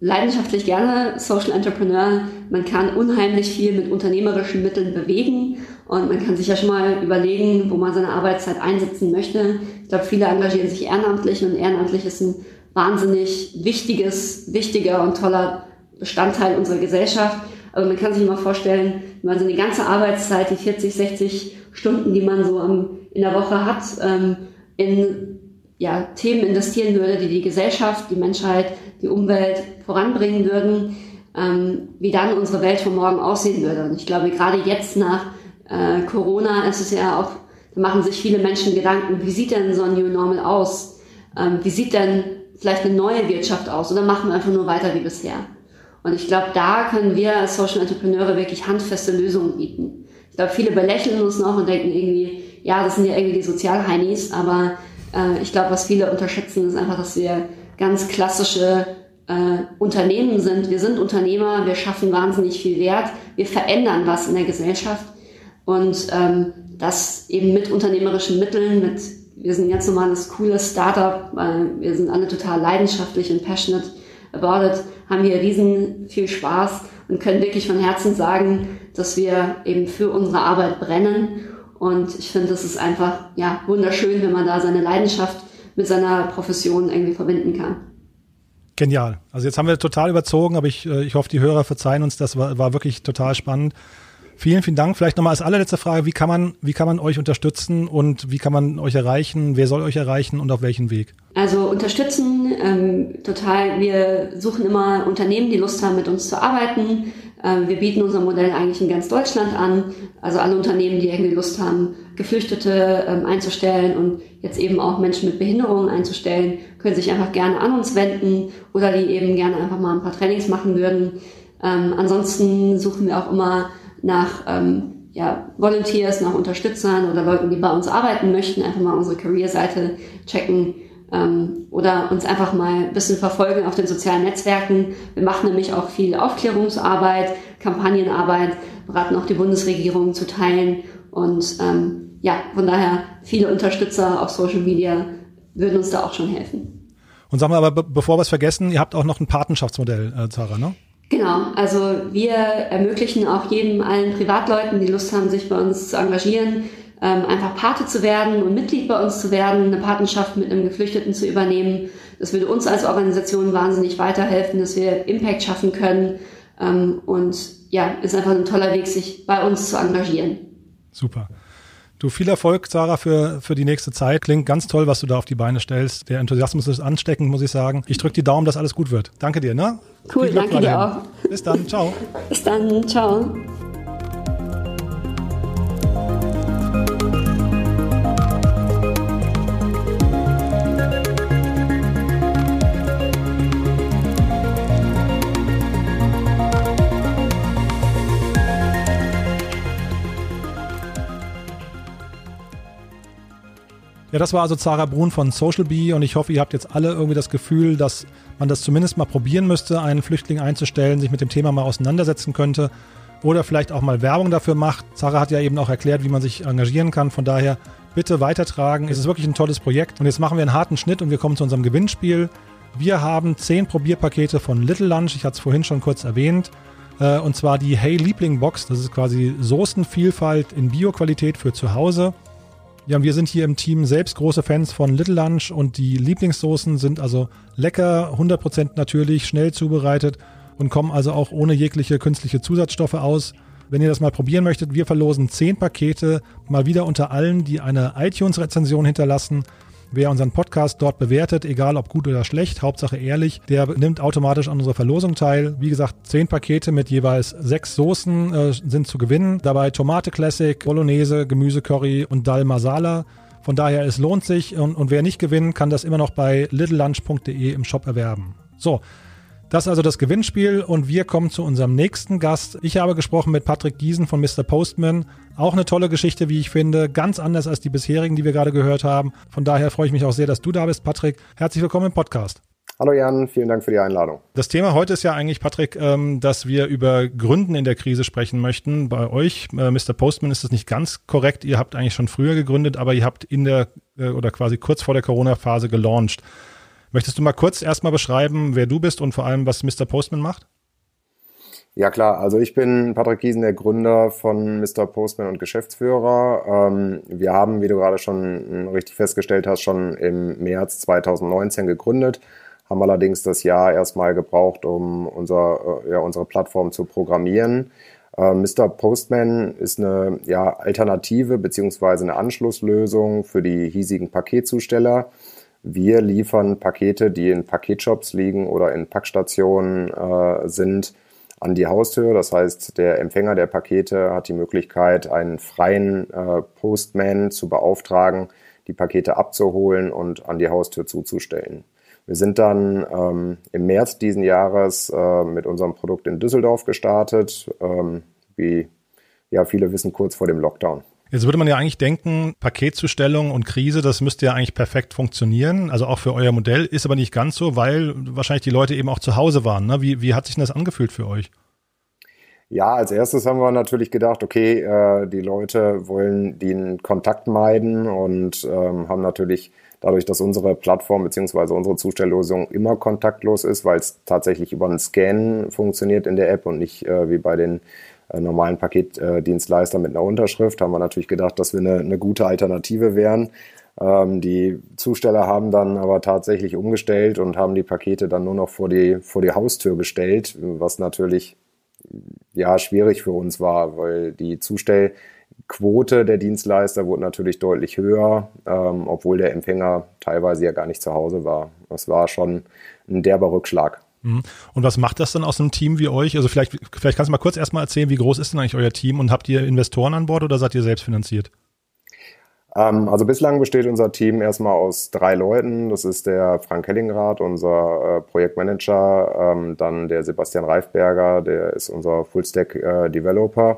leidenschaftlich gerne Social Entrepreneur. Man kann unheimlich viel mit unternehmerischen Mitteln bewegen und man kann sich ja schon mal überlegen, wo man seine Arbeitszeit einsetzen möchte. Ich glaube, viele engagieren sich ehrenamtlich und ehrenamtlich ist ein wahnsinnig wichtiges, wichtiger und toller Bestandteil unserer Gesellschaft. Aber man kann sich mal vorstellen, wenn man seine ganze Arbeitszeit, die 40, 60 Stunden, die man so in der Woche hat, ähm, in ja, Themen investieren würde, die die Gesellschaft, die Menschheit, die Umwelt voranbringen würden, ähm, wie dann unsere Welt von morgen aussehen würde. Und ich glaube, gerade jetzt nach äh, Corona ist es ja auch, da machen sich viele Menschen Gedanken, wie sieht denn so ein New Normal aus? Ähm, wie sieht denn vielleicht eine neue Wirtschaft aus? Oder machen wir einfach nur weiter wie bisher? Und ich glaube, da können wir als Social Entrepreneure wirklich handfeste Lösungen bieten. Ich glaube, viele belächeln uns noch und denken irgendwie, ja, das sind ja irgendwie die Sozialheinis, aber äh, ich glaube, was viele unterschätzen, ist einfach, dass wir ganz klassische äh, Unternehmen sind. Wir sind Unternehmer, wir schaffen wahnsinnig viel Wert, wir verändern was in der Gesellschaft und ähm, das eben mit unternehmerischen Mitteln, mit wir sind jetzt nochmal das coole Startup, weil wir sind alle total leidenschaftlich und passionate about it, haben hier riesen viel Spaß und können wirklich von Herzen sagen, dass wir eben für unsere Arbeit brennen. Und ich finde, das ist einfach ja wunderschön, wenn man da seine Leidenschaft mit seiner Profession irgendwie verbinden kann. Genial. Also jetzt haben wir total überzogen, aber ich, äh, ich hoffe, die Hörer verzeihen uns, das war, war wirklich total spannend. Vielen, vielen Dank. Vielleicht nochmal als allerletzte Frage, wie kann man, wie kann man euch unterstützen und wie kann man euch erreichen? Wer soll euch erreichen und auf welchem Weg? Also unterstützen, ähm, total. Wir suchen immer Unternehmen, die Lust haben, mit uns zu arbeiten. Ähm, wir bieten unser Modell eigentlich in ganz Deutschland an. Also alle Unternehmen, die irgendwie Lust haben, Geflüchtete ähm, einzustellen und jetzt eben auch Menschen mit Behinderungen einzustellen, können sich einfach gerne an uns wenden oder die eben gerne einfach mal ein paar Trainings machen würden. Ähm, ansonsten suchen wir auch immer nach ja, Volunteers, nach Unterstützern oder Leuten, die bei uns arbeiten möchten, einfach mal unsere Career-Seite checken ähm, oder uns einfach mal ein bisschen verfolgen auf den sozialen Netzwerken. Wir machen nämlich auch viel Aufklärungsarbeit, Kampagnenarbeit, beraten auch die Bundesregierung zu teilen und ähm, ja, von daher viele Unterstützer auf Social Media würden uns da auch schon helfen. Und sagen wir aber, bevor wir es vergessen, ihr habt auch noch ein Patenschaftsmodell, äh, Zara, ne? Genau, also wir ermöglichen auch jedem, allen Privatleuten, die Lust haben, sich bei uns zu engagieren, ähm, einfach Pate zu werden und Mitglied bei uns zu werden, eine Patenschaft mit einem Geflüchteten zu übernehmen. Das würde uns als Organisation wahnsinnig weiterhelfen, dass wir Impact schaffen können. Ähm, und ja, ist einfach ein toller Weg, sich bei uns zu engagieren. Super. Du, viel Erfolg, Sarah, für, für die nächste Zeit. Klingt ganz toll, was du da auf die Beine stellst. Der Enthusiasmus ist ansteckend, muss ich sagen. Ich drücke die Daumen, dass alles gut wird. Danke dir, ne? Cool, danke dir auch. Bis dann, ciao. Bis dann, ciao. Ja, das war also Zara Brun von Social Bee und ich hoffe, ihr habt jetzt alle irgendwie das Gefühl, dass man das zumindest mal probieren müsste, einen Flüchtling einzustellen, sich mit dem Thema mal auseinandersetzen könnte oder vielleicht auch mal Werbung dafür macht. Zara hat ja eben auch erklärt, wie man sich engagieren kann. Von daher bitte weitertragen. Es ist wirklich ein tolles Projekt und jetzt machen wir einen harten Schnitt und wir kommen zu unserem Gewinnspiel. Wir haben zehn Probierpakete von Little Lunch, ich hatte es vorhin schon kurz erwähnt. Äh, und zwar die Hey Liebling Box. Das ist quasi Soßenvielfalt in Bioqualität für zu Hause. Ja, wir sind hier im Team selbst große Fans von Little Lunch und die Lieblingssoßen sind also lecker, 100% natürlich, schnell zubereitet und kommen also auch ohne jegliche künstliche Zusatzstoffe aus. Wenn ihr das mal probieren möchtet, wir verlosen 10 Pakete, mal wieder unter allen, die eine iTunes-Rezension hinterlassen. Wer unseren Podcast dort bewertet, egal ob gut oder schlecht, Hauptsache ehrlich, der nimmt automatisch an unserer Verlosung teil. Wie gesagt, zehn Pakete mit jeweils sechs Soßen äh, sind zu gewinnen. Dabei Tomate Classic, Bolognese, Gemüsecurry und Dal Masala. Von daher, es lohnt sich und, und wer nicht gewinnt, kann das immer noch bei littlelunch.de im Shop erwerben. So, das ist also das Gewinnspiel und wir kommen zu unserem nächsten Gast. Ich habe gesprochen mit Patrick Giesen von Mr. Postman. Auch eine tolle Geschichte, wie ich finde. Ganz anders als die bisherigen, die wir gerade gehört haben. Von daher freue ich mich auch sehr, dass du da bist, Patrick. Herzlich willkommen im Podcast. Hallo Jan, vielen Dank für die Einladung. Das Thema heute ist ja eigentlich, Patrick, ähm, dass wir über Gründen in der Krise sprechen möchten. Bei euch, äh, Mr. Postman, ist das nicht ganz korrekt. Ihr habt eigentlich schon früher gegründet, aber ihr habt in der äh, oder quasi kurz vor der Corona-Phase gelauncht. Möchtest du mal kurz erstmal beschreiben, wer du bist und vor allem, was Mr. Postman macht? Ja klar, also ich bin Patrick Giesen, der Gründer von Mr. Postman und Geschäftsführer. Ähm, wir haben, wie du gerade schon richtig festgestellt hast, schon im März 2019 gegründet, haben allerdings das Jahr erstmal gebraucht, um unser, äh, ja, unsere Plattform zu programmieren. Mr. Postman ist eine ja, Alternative beziehungsweise eine Anschlusslösung für die hiesigen Paketzusteller. Wir liefern Pakete, die in Paketshops liegen oder in Packstationen äh, sind, an die Haustür. Das heißt, der Empfänger der Pakete hat die Möglichkeit, einen freien äh, Postman zu beauftragen, die Pakete abzuholen und an die Haustür zuzustellen. Wir sind dann ähm, im März diesen Jahres äh, mit unserem Produkt in Düsseldorf gestartet, ähm, wie ja viele wissen, kurz vor dem Lockdown. Jetzt würde man ja eigentlich denken, Paketzustellung und Krise, das müsste ja eigentlich perfekt funktionieren. Also auch für euer Modell ist aber nicht ganz so, weil wahrscheinlich die Leute eben auch zu Hause waren. Ne? Wie, wie hat sich denn das angefühlt für euch? Ja, als erstes haben wir natürlich gedacht, okay, äh, die Leute wollen den Kontakt meiden und ähm, haben natürlich dadurch, dass unsere Plattform beziehungsweise unsere Zustelllösung immer kontaktlos ist, weil es tatsächlich über einen Scan funktioniert in der App und nicht äh, wie bei den normalen Paketdienstleistern mit einer Unterschrift, haben wir natürlich gedacht, dass wir eine, eine gute Alternative wären. Ähm, die Zusteller haben dann aber tatsächlich umgestellt und haben die Pakete dann nur noch vor die, vor die Haustür gestellt, was natürlich ja schwierig für uns war, weil die Zustellquote der Dienstleister wurde natürlich deutlich höher, ähm, obwohl der Empfänger teilweise ja gar nicht zu Hause war. Das war schon ein derber Rückschlag. Mhm. Und was macht das dann aus einem Team wie euch? Also vielleicht, vielleicht kannst du mal kurz erstmal erzählen, wie groß ist denn eigentlich euer Team und habt ihr Investoren an Bord oder seid ihr selbst finanziert? Ähm, also bislang besteht unser Team erstmal aus drei Leuten. Das ist der Frank Hellingrath, unser äh, Projektmanager, ähm, dann der Sebastian Reifberger, der ist unser Fullstack-Developer äh,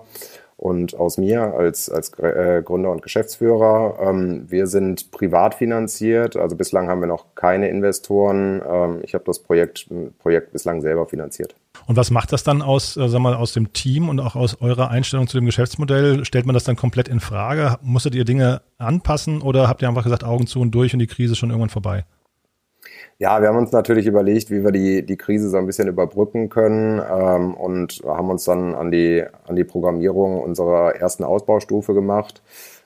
und aus mir als, als äh, Gründer und Geschäftsführer. Ähm, wir sind privat finanziert, also bislang haben wir noch keine Investoren. Ähm, ich habe das Projekt, Projekt bislang selber finanziert. Und was macht das dann aus, äh, sag mal, aus dem Team und auch aus eurer Einstellung zu dem Geschäftsmodell? Stellt man das dann komplett in Frage? Musstet ihr Dinge anpassen oder habt ihr einfach gesagt, Augen zu und durch und die Krise ist schon irgendwann vorbei? Ja, wir haben uns natürlich überlegt, wie wir die, die Krise so ein bisschen überbrücken können ähm, und haben uns dann an die, an die Programmierung unserer ersten Ausbaustufe gemacht.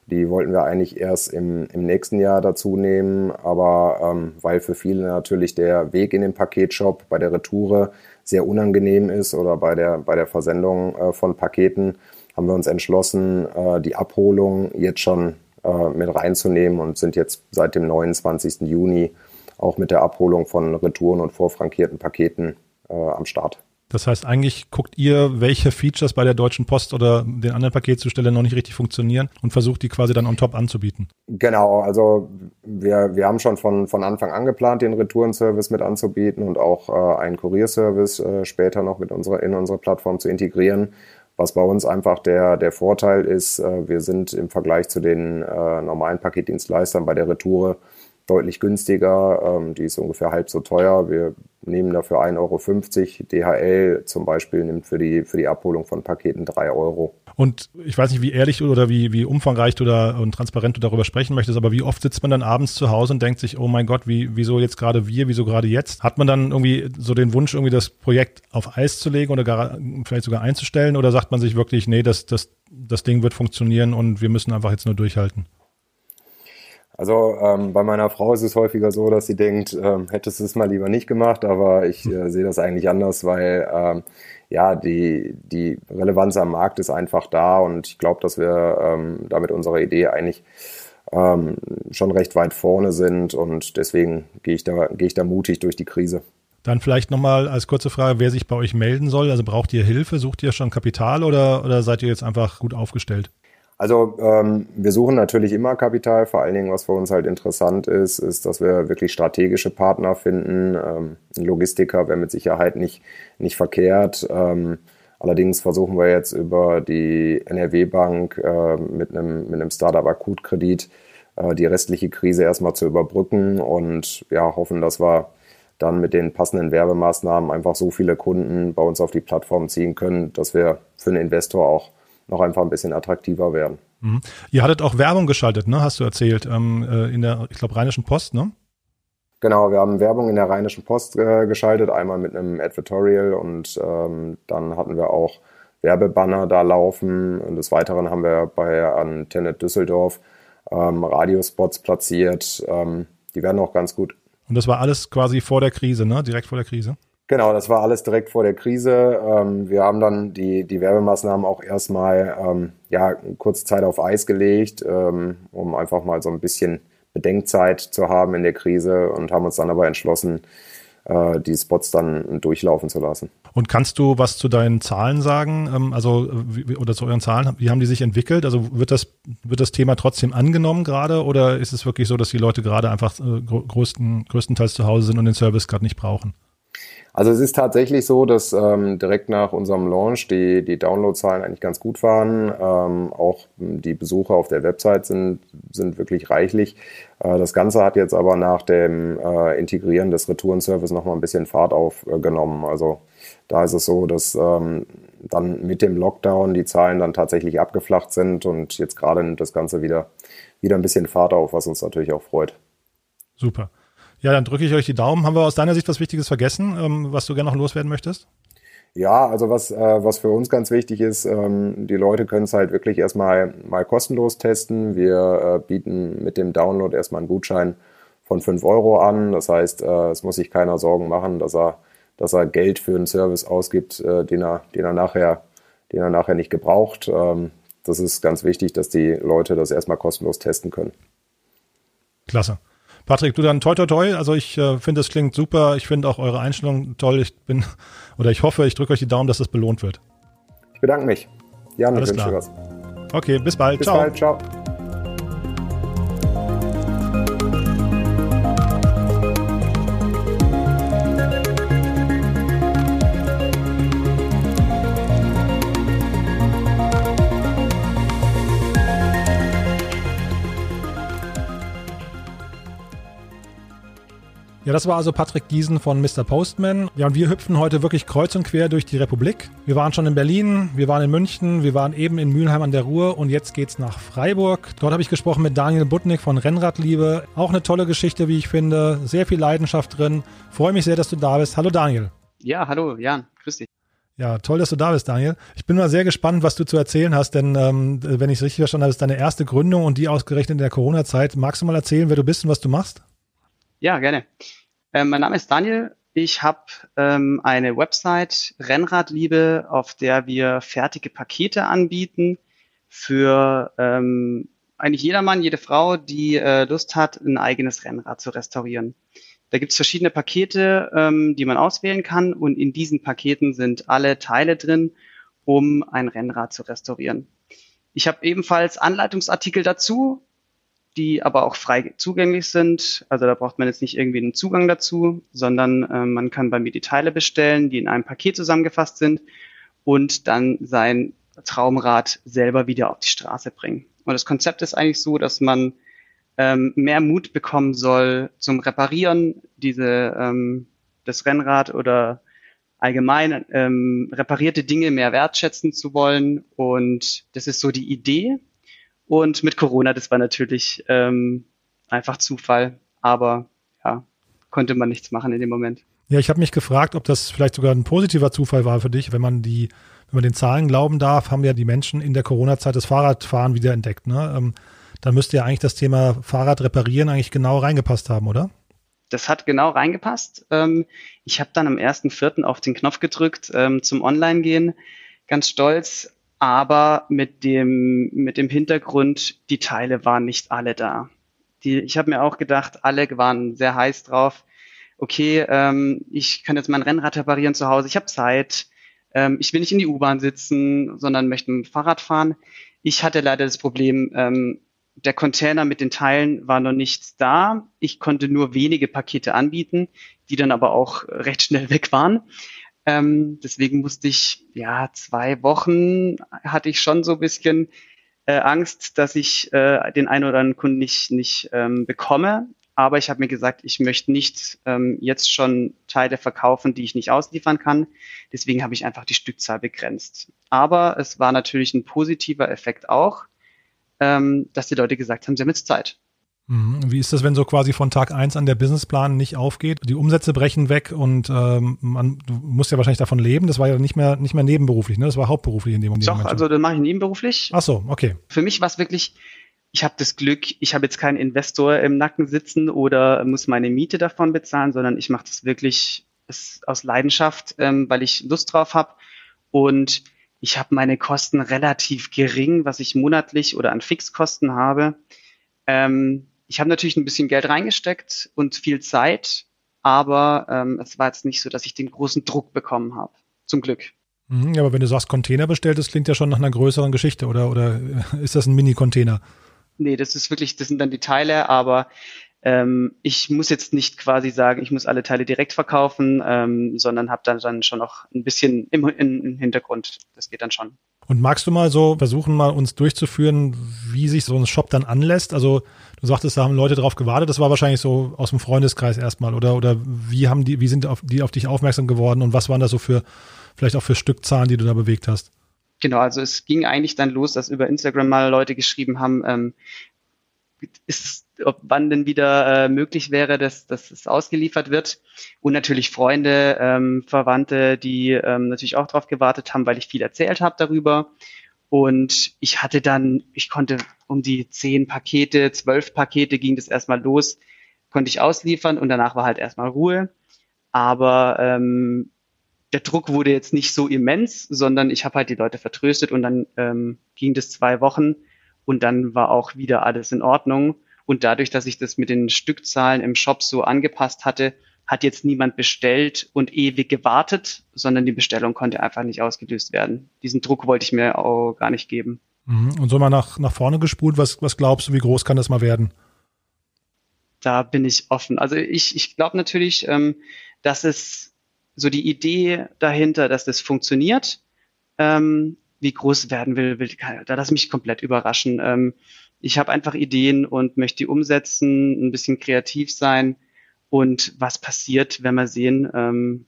Die wollten wir eigentlich erst im, im nächsten Jahr dazu nehmen, aber ähm, weil für viele natürlich der Weg in den Paketshop bei der Retoure sehr unangenehm ist oder bei der, bei der Versendung äh, von Paketen, haben wir uns entschlossen, äh, die Abholung jetzt schon äh, mit reinzunehmen und sind jetzt seit dem 29. Juni auch mit der Abholung von Retouren und vorfrankierten Paketen äh, am Start. Das heißt, eigentlich guckt ihr, welche Features bei der Deutschen Post oder den anderen Paketzustellern noch nicht richtig funktionieren und versucht die quasi dann on top anzubieten. Genau, also wir, wir haben schon von, von Anfang an geplant, den Retourenservice mit anzubieten und auch äh, einen Kurierservice äh, später noch mit unserer, in unsere Plattform zu integrieren. Was bei uns einfach der, der Vorteil ist, äh, wir sind im Vergleich zu den äh, normalen Paketdienstleistern bei der Retoure deutlich günstiger. Ähm, die ist ungefähr halb so teuer. Wir nehmen dafür 1,50 Euro. DHL zum Beispiel nimmt für die, für die Abholung von Paketen 3 Euro. Und ich weiß nicht, wie ehrlich oder wie, wie umfangreich du da und transparent du darüber sprechen möchtest, aber wie oft sitzt man dann abends zu Hause und denkt sich, oh mein Gott, wie, wieso jetzt gerade wir, wieso gerade jetzt? Hat man dann irgendwie so den Wunsch, irgendwie das Projekt auf Eis zu legen oder gar, vielleicht sogar einzustellen oder sagt man sich wirklich, nee, das, das, das Ding wird funktionieren und wir müssen einfach jetzt nur durchhalten? Also ähm, bei meiner Frau ist es häufiger so, dass sie denkt, ähm, hättest du es mal lieber nicht gemacht, aber ich äh, sehe das eigentlich anders, weil ähm, ja die, die Relevanz am Markt ist einfach da und ich glaube, dass wir ähm, da mit unserer Idee eigentlich ähm, schon recht weit vorne sind und deswegen gehe ich, da, gehe ich da mutig durch die Krise. Dann vielleicht nochmal als kurze Frage, wer sich bei euch melden soll. Also braucht ihr Hilfe? Sucht ihr schon Kapital oder, oder seid ihr jetzt einfach gut aufgestellt? Also ähm, wir suchen natürlich immer Kapital. Vor allen Dingen, was für uns halt interessant ist, ist, dass wir wirklich strategische Partner finden. Ähm, Logistiker wäre mit Sicherheit nicht, nicht verkehrt. Ähm, allerdings versuchen wir jetzt über die NRW-Bank äh, mit einem, mit einem Startup-Akutkredit äh, die restliche Krise erstmal zu überbrücken und ja, hoffen, dass wir dann mit den passenden Werbemaßnahmen einfach so viele Kunden bei uns auf die Plattform ziehen können, dass wir für einen Investor auch noch einfach ein bisschen attraktiver werden. Mhm. Ihr hattet auch Werbung geschaltet, ne? Hast du erzählt, ähm, äh, in der, ich glaube, Rheinischen Post, ne? Genau, wir haben Werbung in der Rheinischen Post äh, geschaltet, einmal mit einem Advertorial und ähm, dann hatten wir auch Werbebanner da laufen. Und des Weiteren haben wir bei Antennet Düsseldorf ähm, Radiospots platziert. Ähm, die werden auch ganz gut. Und das war alles quasi vor der Krise, ne? Direkt vor der Krise? Genau, das war alles direkt vor der Krise. Ähm, wir haben dann die, die Werbemaßnahmen auch erstmal ähm, ja, kurze Zeit auf Eis gelegt, ähm, um einfach mal so ein bisschen Bedenkzeit zu haben in der Krise und haben uns dann aber entschlossen, äh, die Spots dann durchlaufen zu lassen. Und kannst du was zu deinen Zahlen sagen? Ähm, also oder zu euren Zahlen? Wie haben die sich entwickelt? Also wird das wird das Thema trotzdem angenommen gerade oder ist es wirklich so, dass die Leute gerade einfach äh, größten, größtenteils zu Hause sind und den Service gerade nicht brauchen? Also es ist tatsächlich so, dass ähm, direkt nach unserem Launch die, die Downloadzahlen eigentlich ganz gut waren. Ähm, auch die Besucher auf der Website sind, sind wirklich reichlich. Äh, das Ganze hat jetzt aber nach dem äh, Integrieren des Retourenservice nochmal ein bisschen Fahrt aufgenommen. Also da ist es so, dass ähm, dann mit dem Lockdown die Zahlen dann tatsächlich abgeflacht sind und jetzt gerade nimmt das Ganze wieder, wieder ein bisschen Fahrt auf, was uns natürlich auch freut. Super. Ja, dann drücke ich euch die Daumen. Haben wir aus deiner Sicht was Wichtiges vergessen, ähm, was du gerne noch loswerden möchtest? Ja, also was, äh, was für uns ganz wichtig ist, ähm, die Leute können es halt wirklich erstmal mal kostenlos testen. Wir äh, bieten mit dem Download erstmal einen Gutschein von 5 Euro an. Das heißt, äh, es muss sich keiner Sorgen machen, dass er, dass er Geld für einen Service ausgibt, äh, den, er, den, er nachher, den er nachher nicht gebraucht. Ähm, das ist ganz wichtig, dass die Leute das erstmal kostenlos testen können. Klasse. Patrick, du dann toi toi toi. Also ich äh, finde, es klingt super. Ich finde auch eure Einstellung toll. Ich bin, [laughs] oder ich hoffe, ich drücke euch die Daumen, dass das belohnt wird. Ich bedanke mich. Jan, Alles ich wünsche klar. was. Okay, bis bald. Bis ciao. bald. Ciao. Ja, das war also Patrick Giesen von Mr. Postman. Ja, und wir hüpfen heute wirklich kreuz und quer durch die Republik. Wir waren schon in Berlin, wir waren in München, wir waren eben in Mülheim an der Ruhr und jetzt geht's nach Freiburg. Dort habe ich gesprochen mit Daniel Butnik von Rennradliebe. Auch eine tolle Geschichte, wie ich finde. Sehr viel Leidenschaft drin. Freue mich sehr, dass du da bist. Hallo Daniel. Ja, hallo Jan. Grüß dich. Ja, toll, dass du da bist, Daniel. Ich bin mal sehr gespannt, was du zu erzählen hast, denn ähm, wenn ich es richtig verstanden habe, ist deine erste Gründung und die ausgerechnet in der Corona-Zeit. Magst du mal erzählen, wer du bist und was du machst? Ja, gerne. Ähm, mein Name ist Daniel. Ich habe ähm, eine Website Rennradliebe, auf der wir fertige Pakete anbieten für ähm, eigentlich jedermann, jede Frau, die äh, Lust hat, ein eigenes Rennrad zu restaurieren. Da gibt es verschiedene Pakete, ähm, die man auswählen kann und in diesen Paketen sind alle Teile drin, um ein Rennrad zu restaurieren. Ich habe ebenfalls Anleitungsartikel dazu, die aber auch frei zugänglich sind. Also da braucht man jetzt nicht irgendwie einen Zugang dazu, sondern äh, man kann bei mir die Teile bestellen, die in einem Paket zusammengefasst sind und dann sein Traumrad selber wieder auf die Straße bringen. Und das Konzept ist eigentlich so, dass man ähm, mehr Mut bekommen soll zum Reparieren, diese ähm, das Rennrad oder allgemein ähm, reparierte Dinge mehr wertschätzen zu wollen. Und das ist so die Idee. Und mit Corona, das war natürlich ähm, einfach Zufall, aber ja, konnte man nichts machen in dem Moment. Ja, ich habe mich gefragt, ob das vielleicht sogar ein positiver Zufall war für dich, wenn man die, wenn man den Zahlen glauben darf, haben ja die Menschen in der Corona-Zeit das Fahrradfahren wieder entdeckt. Ne? Ähm, dann müsste ja eigentlich das Thema Fahrrad reparieren eigentlich genau reingepasst haben, oder? Das hat genau reingepasst. Ähm, ich habe dann am 1.4. auf den Knopf gedrückt ähm, zum Online-Gehen, ganz stolz aber mit dem, mit dem Hintergrund, die Teile waren nicht alle da. Die, ich habe mir auch gedacht, alle waren sehr heiß drauf. Okay, ähm, ich kann jetzt mein Rennrad reparieren zu Hause, ich habe Zeit, ähm, ich will nicht in die U-Bahn sitzen, sondern möchte mit dem Fahrrad fahren. Ich hatte leider das Problem, ähm, der Container mit den Teilen war noch nicht da. Ich konnte nur wenige Pakete anbieten, die dann aber auch recht schnell weg waren. Ähm, deswegen musste ich, ja, zwei Wochen hatte ich schon so ein bisschen äh, Angst, dass ich äh, den einen oder anderen Kunden nicht, nicht ähm, bekomme. Aber ich habe mir gesagt, ich möchte nicht ähm, jetzt schon Teile verkaufen, die ich nicht ausliefern kann. Deswegen habe ich einfach die Stückzahl begrenzt. Aber es war natürlich ein positiver Effekt auch, ähm, dass die Leute gesagt haben, sie haben jetzt Zeit. Mhm. Wie ist das, wenn so quasi von Tag eins an der Businessplan nicht aufgeht? Die Umsätze brechen weg und ähm, man du musst ja wahrscheinlich davon leben. Das war ja nicht mehr nicht mehr nebenberuflich, ne? Das war hauptberuflich in dem Moment. Doch, also das mache ich nebenberuflich. Ach so, okay. Für mich war es wirklich, ich habe das Glück, ich habe jetzt keinen Investor im Nacken sitzen oder muss meine Miete davon bezahlen, sondern ich mache das wirklich aus Leidenschaft, ähm, weil ich Lust drauf habe und ich habe meine Kosten relativ gering, was ich monatlich oder an Fixkosten habe. Ähm, ich habe natürlich ein bisschen Geld reingesteckt und viel Zeit, aber ähm, es war jetzt nicht so, dass ich den großen Druck bekommen habe. Zum Glück. Mhm, ja, aber wenn du sagst Container bestellt, das klingt ja schon nach einer größeren Geschichte, oder, oder [laughs] ist das ein Mini-Container? Nee, das ist wirklich, das sind dann die Teile, aber ähm, ich muss jetzt nicht quasi sagen, ich muss alle Teile direkt verkaufen, ähm, sondern habe dann, dann schon noch ein bisschen im, im Hintergrund. Das geht dann schon. Und magst du mal so versuchen, mal uns durchzuführen, wie sich so ein Shop dann anlässt? Also du sagtest, da haben Leute drauf gewartet. Das war wahrscheinlich so aus dem Freundeskreis erstmal, oder? Oder wie haben die, wie sind auf, die auf dich aufmerksam geworden und was waren da so für, vielleicht auch für Stückzahlen, die du da bewegt hast? Genau, also es ging eigentlich dann los, dass über Instagram mal Leute geschrieben haben, ähm, ist, ob wann denn wieder äh, möglich wäre, dass, dass es ausgeliefert wird. Und natürlich Freunde, ähm, Verwandte, die ähm, natürlich auch darauf gewartet haben, weil ich viel erzählt habe darüber. Und ich hatte dann, ich konnte um die zehn Pakete, zwölf Pakete ging das erstmal los, konnte ich ausliefern und danach war halt erstmal Ruhe. Aber ähm, der Druck wurde jetzt nicht so immens, sondern ich habe halt die Leute vertröstet und dann ähm, ging das zwei Wochen und dann war auch wieder alles in Ordnung. Und dadurch, dass ich das mit den Stückzahlen im Shop so angepasst hatte, hat jetzt niemand bestellt und ewig gewartet, sondern die Bestellung konnte einfach nicht ausgelöst werden. Diesen Druck wollte ich mir auch gar nicht geben. Mhm. Und so mal nach, nach vorne gespult, was, was glaubst du, wie groß kann das mal werden? Da bin ich offen. Also ich, ich glaube natürlich, ähm, dass es so die Idee dahinter, dass das funktioniert, ähm, wie groß werden will, will da lass mich komplett überraschen. Ähm, ich habe einfach Ideen und möchte die umsetzen, ein bisschen kreativ sein und was passiert, wenn wir sehen. Ähm,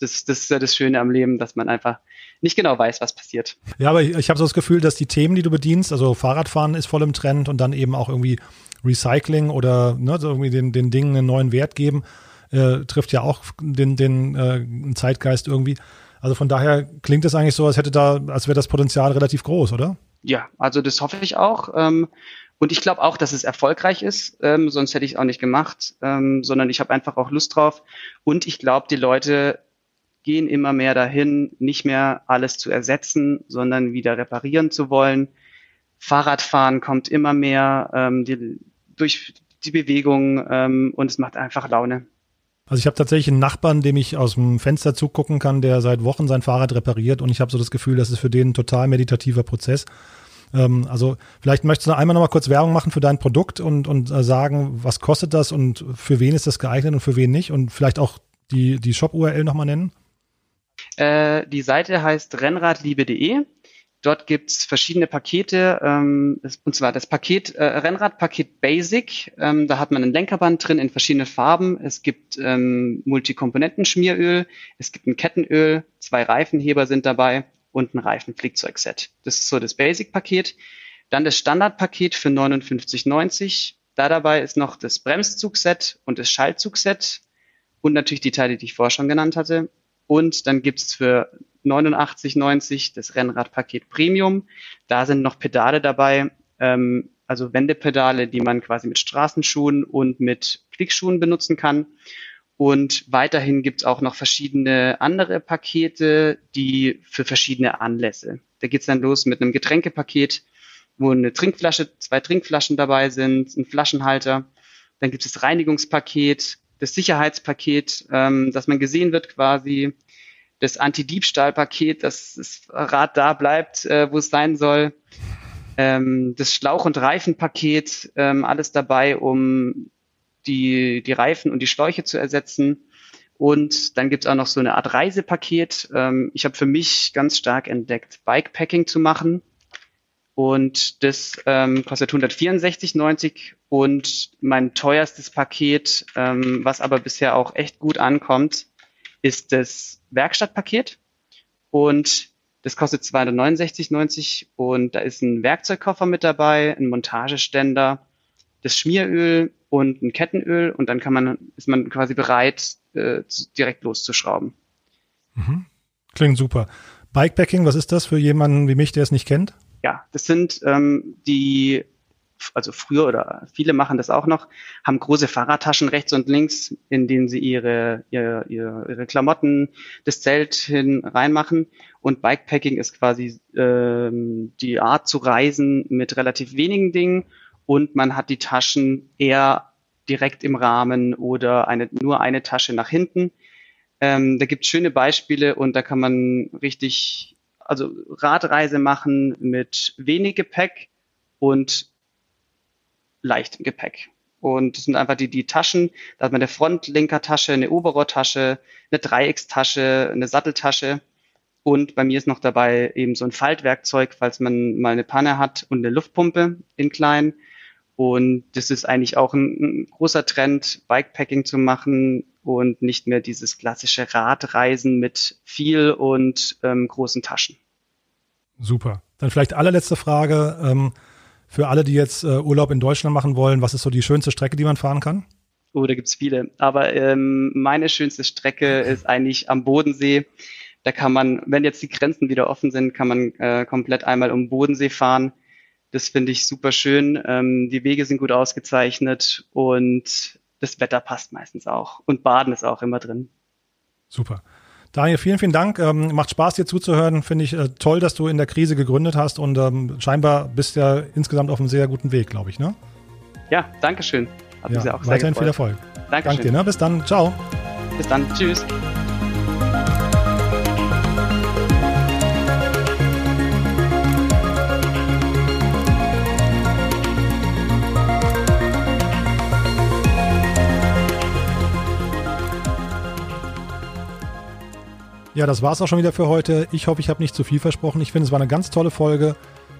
das, das ist ja das Schöne am Leben, dass man einfach nicht genau weiß, was passiert. Ja, aber ich, ich habe so das Gefühl, dass die Themen, die du bedienst, also Fahrradfahren ist voll im Trend und dann eben auch irgendwie Recycling oder ne, so irgendwie den, den Dingen einen neuen Wert geben, äh, trifft ja auch den, den äh, Zeitgeist irgendwie. Also von daher klingt es eigentlich so, als hätte da, als wäre das Potenzial relativ groß, oder? Ja, also das hoffe ich auch. Ähm, und ich glaube auch, dass es erfolgreich ist, ähm, sonst hätte ich es auch nicht gemacht, ähm, sondern ich habe einfach auch Lust drauf. Und ich glaube, die Leute gehen immer mehr dahin, nicht mehr alles zu ersetzen, sondern wieder reparieren zu wollen. Fahrradfahren kommt immer mehr ähm, die, durch die Bewegung ähm, und es macht einfach Laune. Also ich habe tatsächlich einen Nachbarn, dem ich aus dem Fenster zugucken kann, der seit Wochen sein Fahrrad repariert und ich habe so das Gefühl, das ist für den ein total meditativer Prozess. Ähm, also vielleicht möchtest du einmal noch mal kurz Werbung machen für dein Produkt und, und äh, sagen, was kostet das und für wen ist das geeignet und für wen nicht und vielleicht auch die, die Shop-URL nochmal nennen? Äh, die Seite heißt rennradliebe.de Dort gibt's verschiedene Pakete, ähm, und zwar das Paket äh, Rennradpaket Basic. Ähm, da hat man ein Lenkerband drin in verschiedene Farben. Es gibt ähm, Multikomponenten-Schmieröl, es gibt ein Kettenöl, zwei Reifenheber sind dabei und ein Reifenflickzeugset. Das ist so das Basic-Paket. Dann das Standardpaket für 59,90. Da dabei ist noch das Bremszugset und das Schaltzugset und natürlich die Teile, die ich vorher schon genannt hatte. Und dann gibt's für 89,90 das Rennradpaket Premium. Da sind noch Pedale dabei, ähm, also Wendepedale, die man quasi mit Straßenschuhen und mit Klickschuhen benutzen kann. Und weiterhin gibt's auch noch verschiedene andere Pakete, die für verschiedene Anlässe. Da geht's dann los mit einem Getränkepaket, wo eine Trinkflasche, zwei Trinkflaschen dabei sind, ein Flaschenhalter. Dann gibt es das Reinigungspaket, das Sicherheitspaket, ähm, dass man gesehen wird quasi, das Anti-Diebstahl-Paket, dass das Rad da bleibt, äh, wo es sein soll. Ähm, das Schlauch- und Reifenpaket, ähm, alles dabei, um die, die Reifen und die Schläuche zu ersetzen. Und dann gibt's auch noch so eine Art Reisepaket. Ähm, ich habe für mich ganz stark entdeckt, Bikepacking zu machen. Und das ähm, kostet 164,90 und mein teuerstes Paket, ähm, was aber bisher auch echt gut ankommt, ist das Werkstattpaket und das kostet 269,90 und da ist ein Werkzeugkoffer mit dabei, ein Montageständer, das Schmieröl und ein Kettenöl und dann kann man, ist man quasi bereit, äh, direkt loszuschrauben. Mhm. Klingt super. Bikepacking, was ist das für jemanden wie mich, der es nicht kennt? Ja, das sind ähm, die also früher oder viele machen das auch noch, haben große Fahrradtaschen rechts und links, in denen sie ihre, ihre, ihre Klamotten, das Zelt hin reinmachen. Und Bikepacking ist quasi ähm, die Art zu reisen mit relativ wenigen Dingen und man hat die Taschen eher direkt im Rahmen oder eine, nur eine Tasche nach hinten. Ähm, da gibt es schöne Beispiele und da kann man richtig, also Radreise machen mit wenig Gepäck und leicht im Gepäck. Und das sind einfach die, die Taschen. Da hat man eine Frontlenkertasche, eine Oberrohrtasche, eine Dreieckstasche, eine Satteltasche. Und bei mir ist noch dabei eben so ein Faltwerkzeug, falls man mal eine Panne hat und eine Luftpumpe in klein. Und das ist eigentlich auch ein, ein großer Trend, Bikepacking zu machen und nicht mehr dieses klassische Radreisen mit viel und ähm, großen Taschen. Super. Dann vielleicht allerletzte Frage. Ähm, für alle, die jetzt äh, Urlaub in Deutschland machen wollen, was ist so die schönste Strecke, die man fahren kann? Oh, da gibt's viele. Aber ähm, meine schönste Strecke ist eigentlich am Bodensee. Da kann man, wenn jetzt die Grenzen wieder offen sind, kann man äh, komplett einmal um Bodensee fahren. Das finde ich super schön. Ähm, die Wege sind gut ausgezeichnet und das Wetter passt meistens auch. Und Baden ist auch immer drin. Super. Daniel, vielen, vielen Dank. Ähm, macht Spaß, dir zuzuhören. Finde ich äh, toll, dass du in der Krise gegründet hast und ähm, scheinbar bist ja insgesamt auf einem sehr guten Weg, glaube ich, ne? Ja, danke schön. Hat ja, auch weiterhin viel Erfolg. Danke dir, ne? Bis dann. Ciao. Bis dann. Tschüss. Ja, das war's auch schon wieder für heute. Ich hoffe, ich habe nicht zu viel versprochen. Ich finde, es war eine ganz tolle Folge.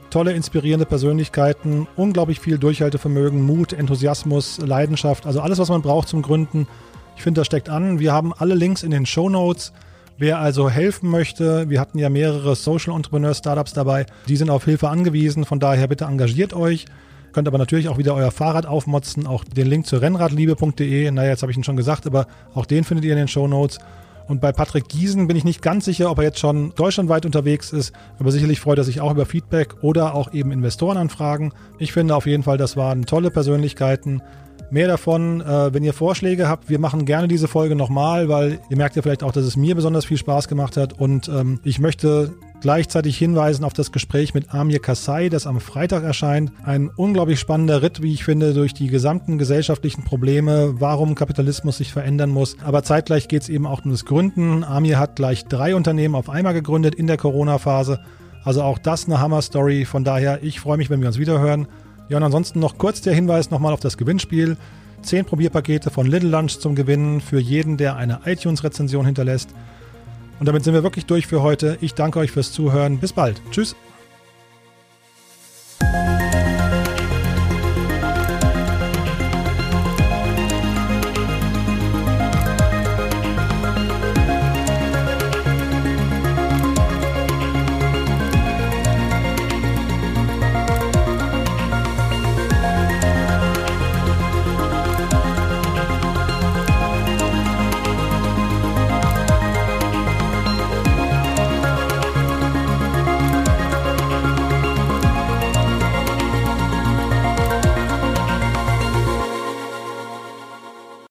Tolle, inspirierende Persönlichkeiten, unglaublich viel Durchhaltevermögen, Mut, Enthusiasmus, Leidenschaft, also alles, was man braucht zum Gründen. Ich finde, das steckt an. Wir haben alle Links in den Show Notes. Wer also helfen möchte, wir hatten ja mehrere Social Entrepreneur Startups dabei, die sind auf Hilfe angewiesen. Von daher bitte engagiert euch. Könnt aber natürlich auch wieder euer Fahrrad aufmotzen. Auch den Link zu rennradliebe.de. Naja, jetzt habe ich ihn schon gesagt, aber auch den findet ihr in den Show Notes. Und bei Patrick Giesen bin ich nicht ganz sicher, ob er jetzt schon deutschlandweit unterwegs ist, aber sicherlich freut er sich auch über Feedback oder auch eben Investorenanfragen. Ich finde auf jeden Fall, das waren tolle Persönlichkeiten. Mehr davon, äh, wenn ihr Vorschläge habt, wir machen gerne diese Folge nochmal, weil ihr merkt ja vielleicht auch, dass es mir besonders viel Spaß gemacht hat. Und ähm, ich möchte gleichzeitig hinweisen auf das Gespräch mit Amir Kassai, das am Freitag erscheint. Ein unglaublich spannender Ritt, wie ich finde, durch die gesamten gesellschaftlichen Probleme, warum Kapitalismus sich verändern muss. Aber zeitgleich geht es eben auch um das Gründen. Amir hat gleich drei Unternehmen auf einmal gegründet in der Corona-Phase. Also auch das eine Hammer-Story. Von daher, ich freue mich, wenn wir uns wiederhören. Ja, und ansonsten noch kurz der Hinweis nochmal auf das Gewinnspiel. Zehn Probierpakete von Little Lunch zum Gewinnen für jeden, der eine iTunes-Rezension hinterlässt. Und damit sind wir wirklich durch für heute. Ich danke euch fürs Zuhören. Bis bald. Tschüss.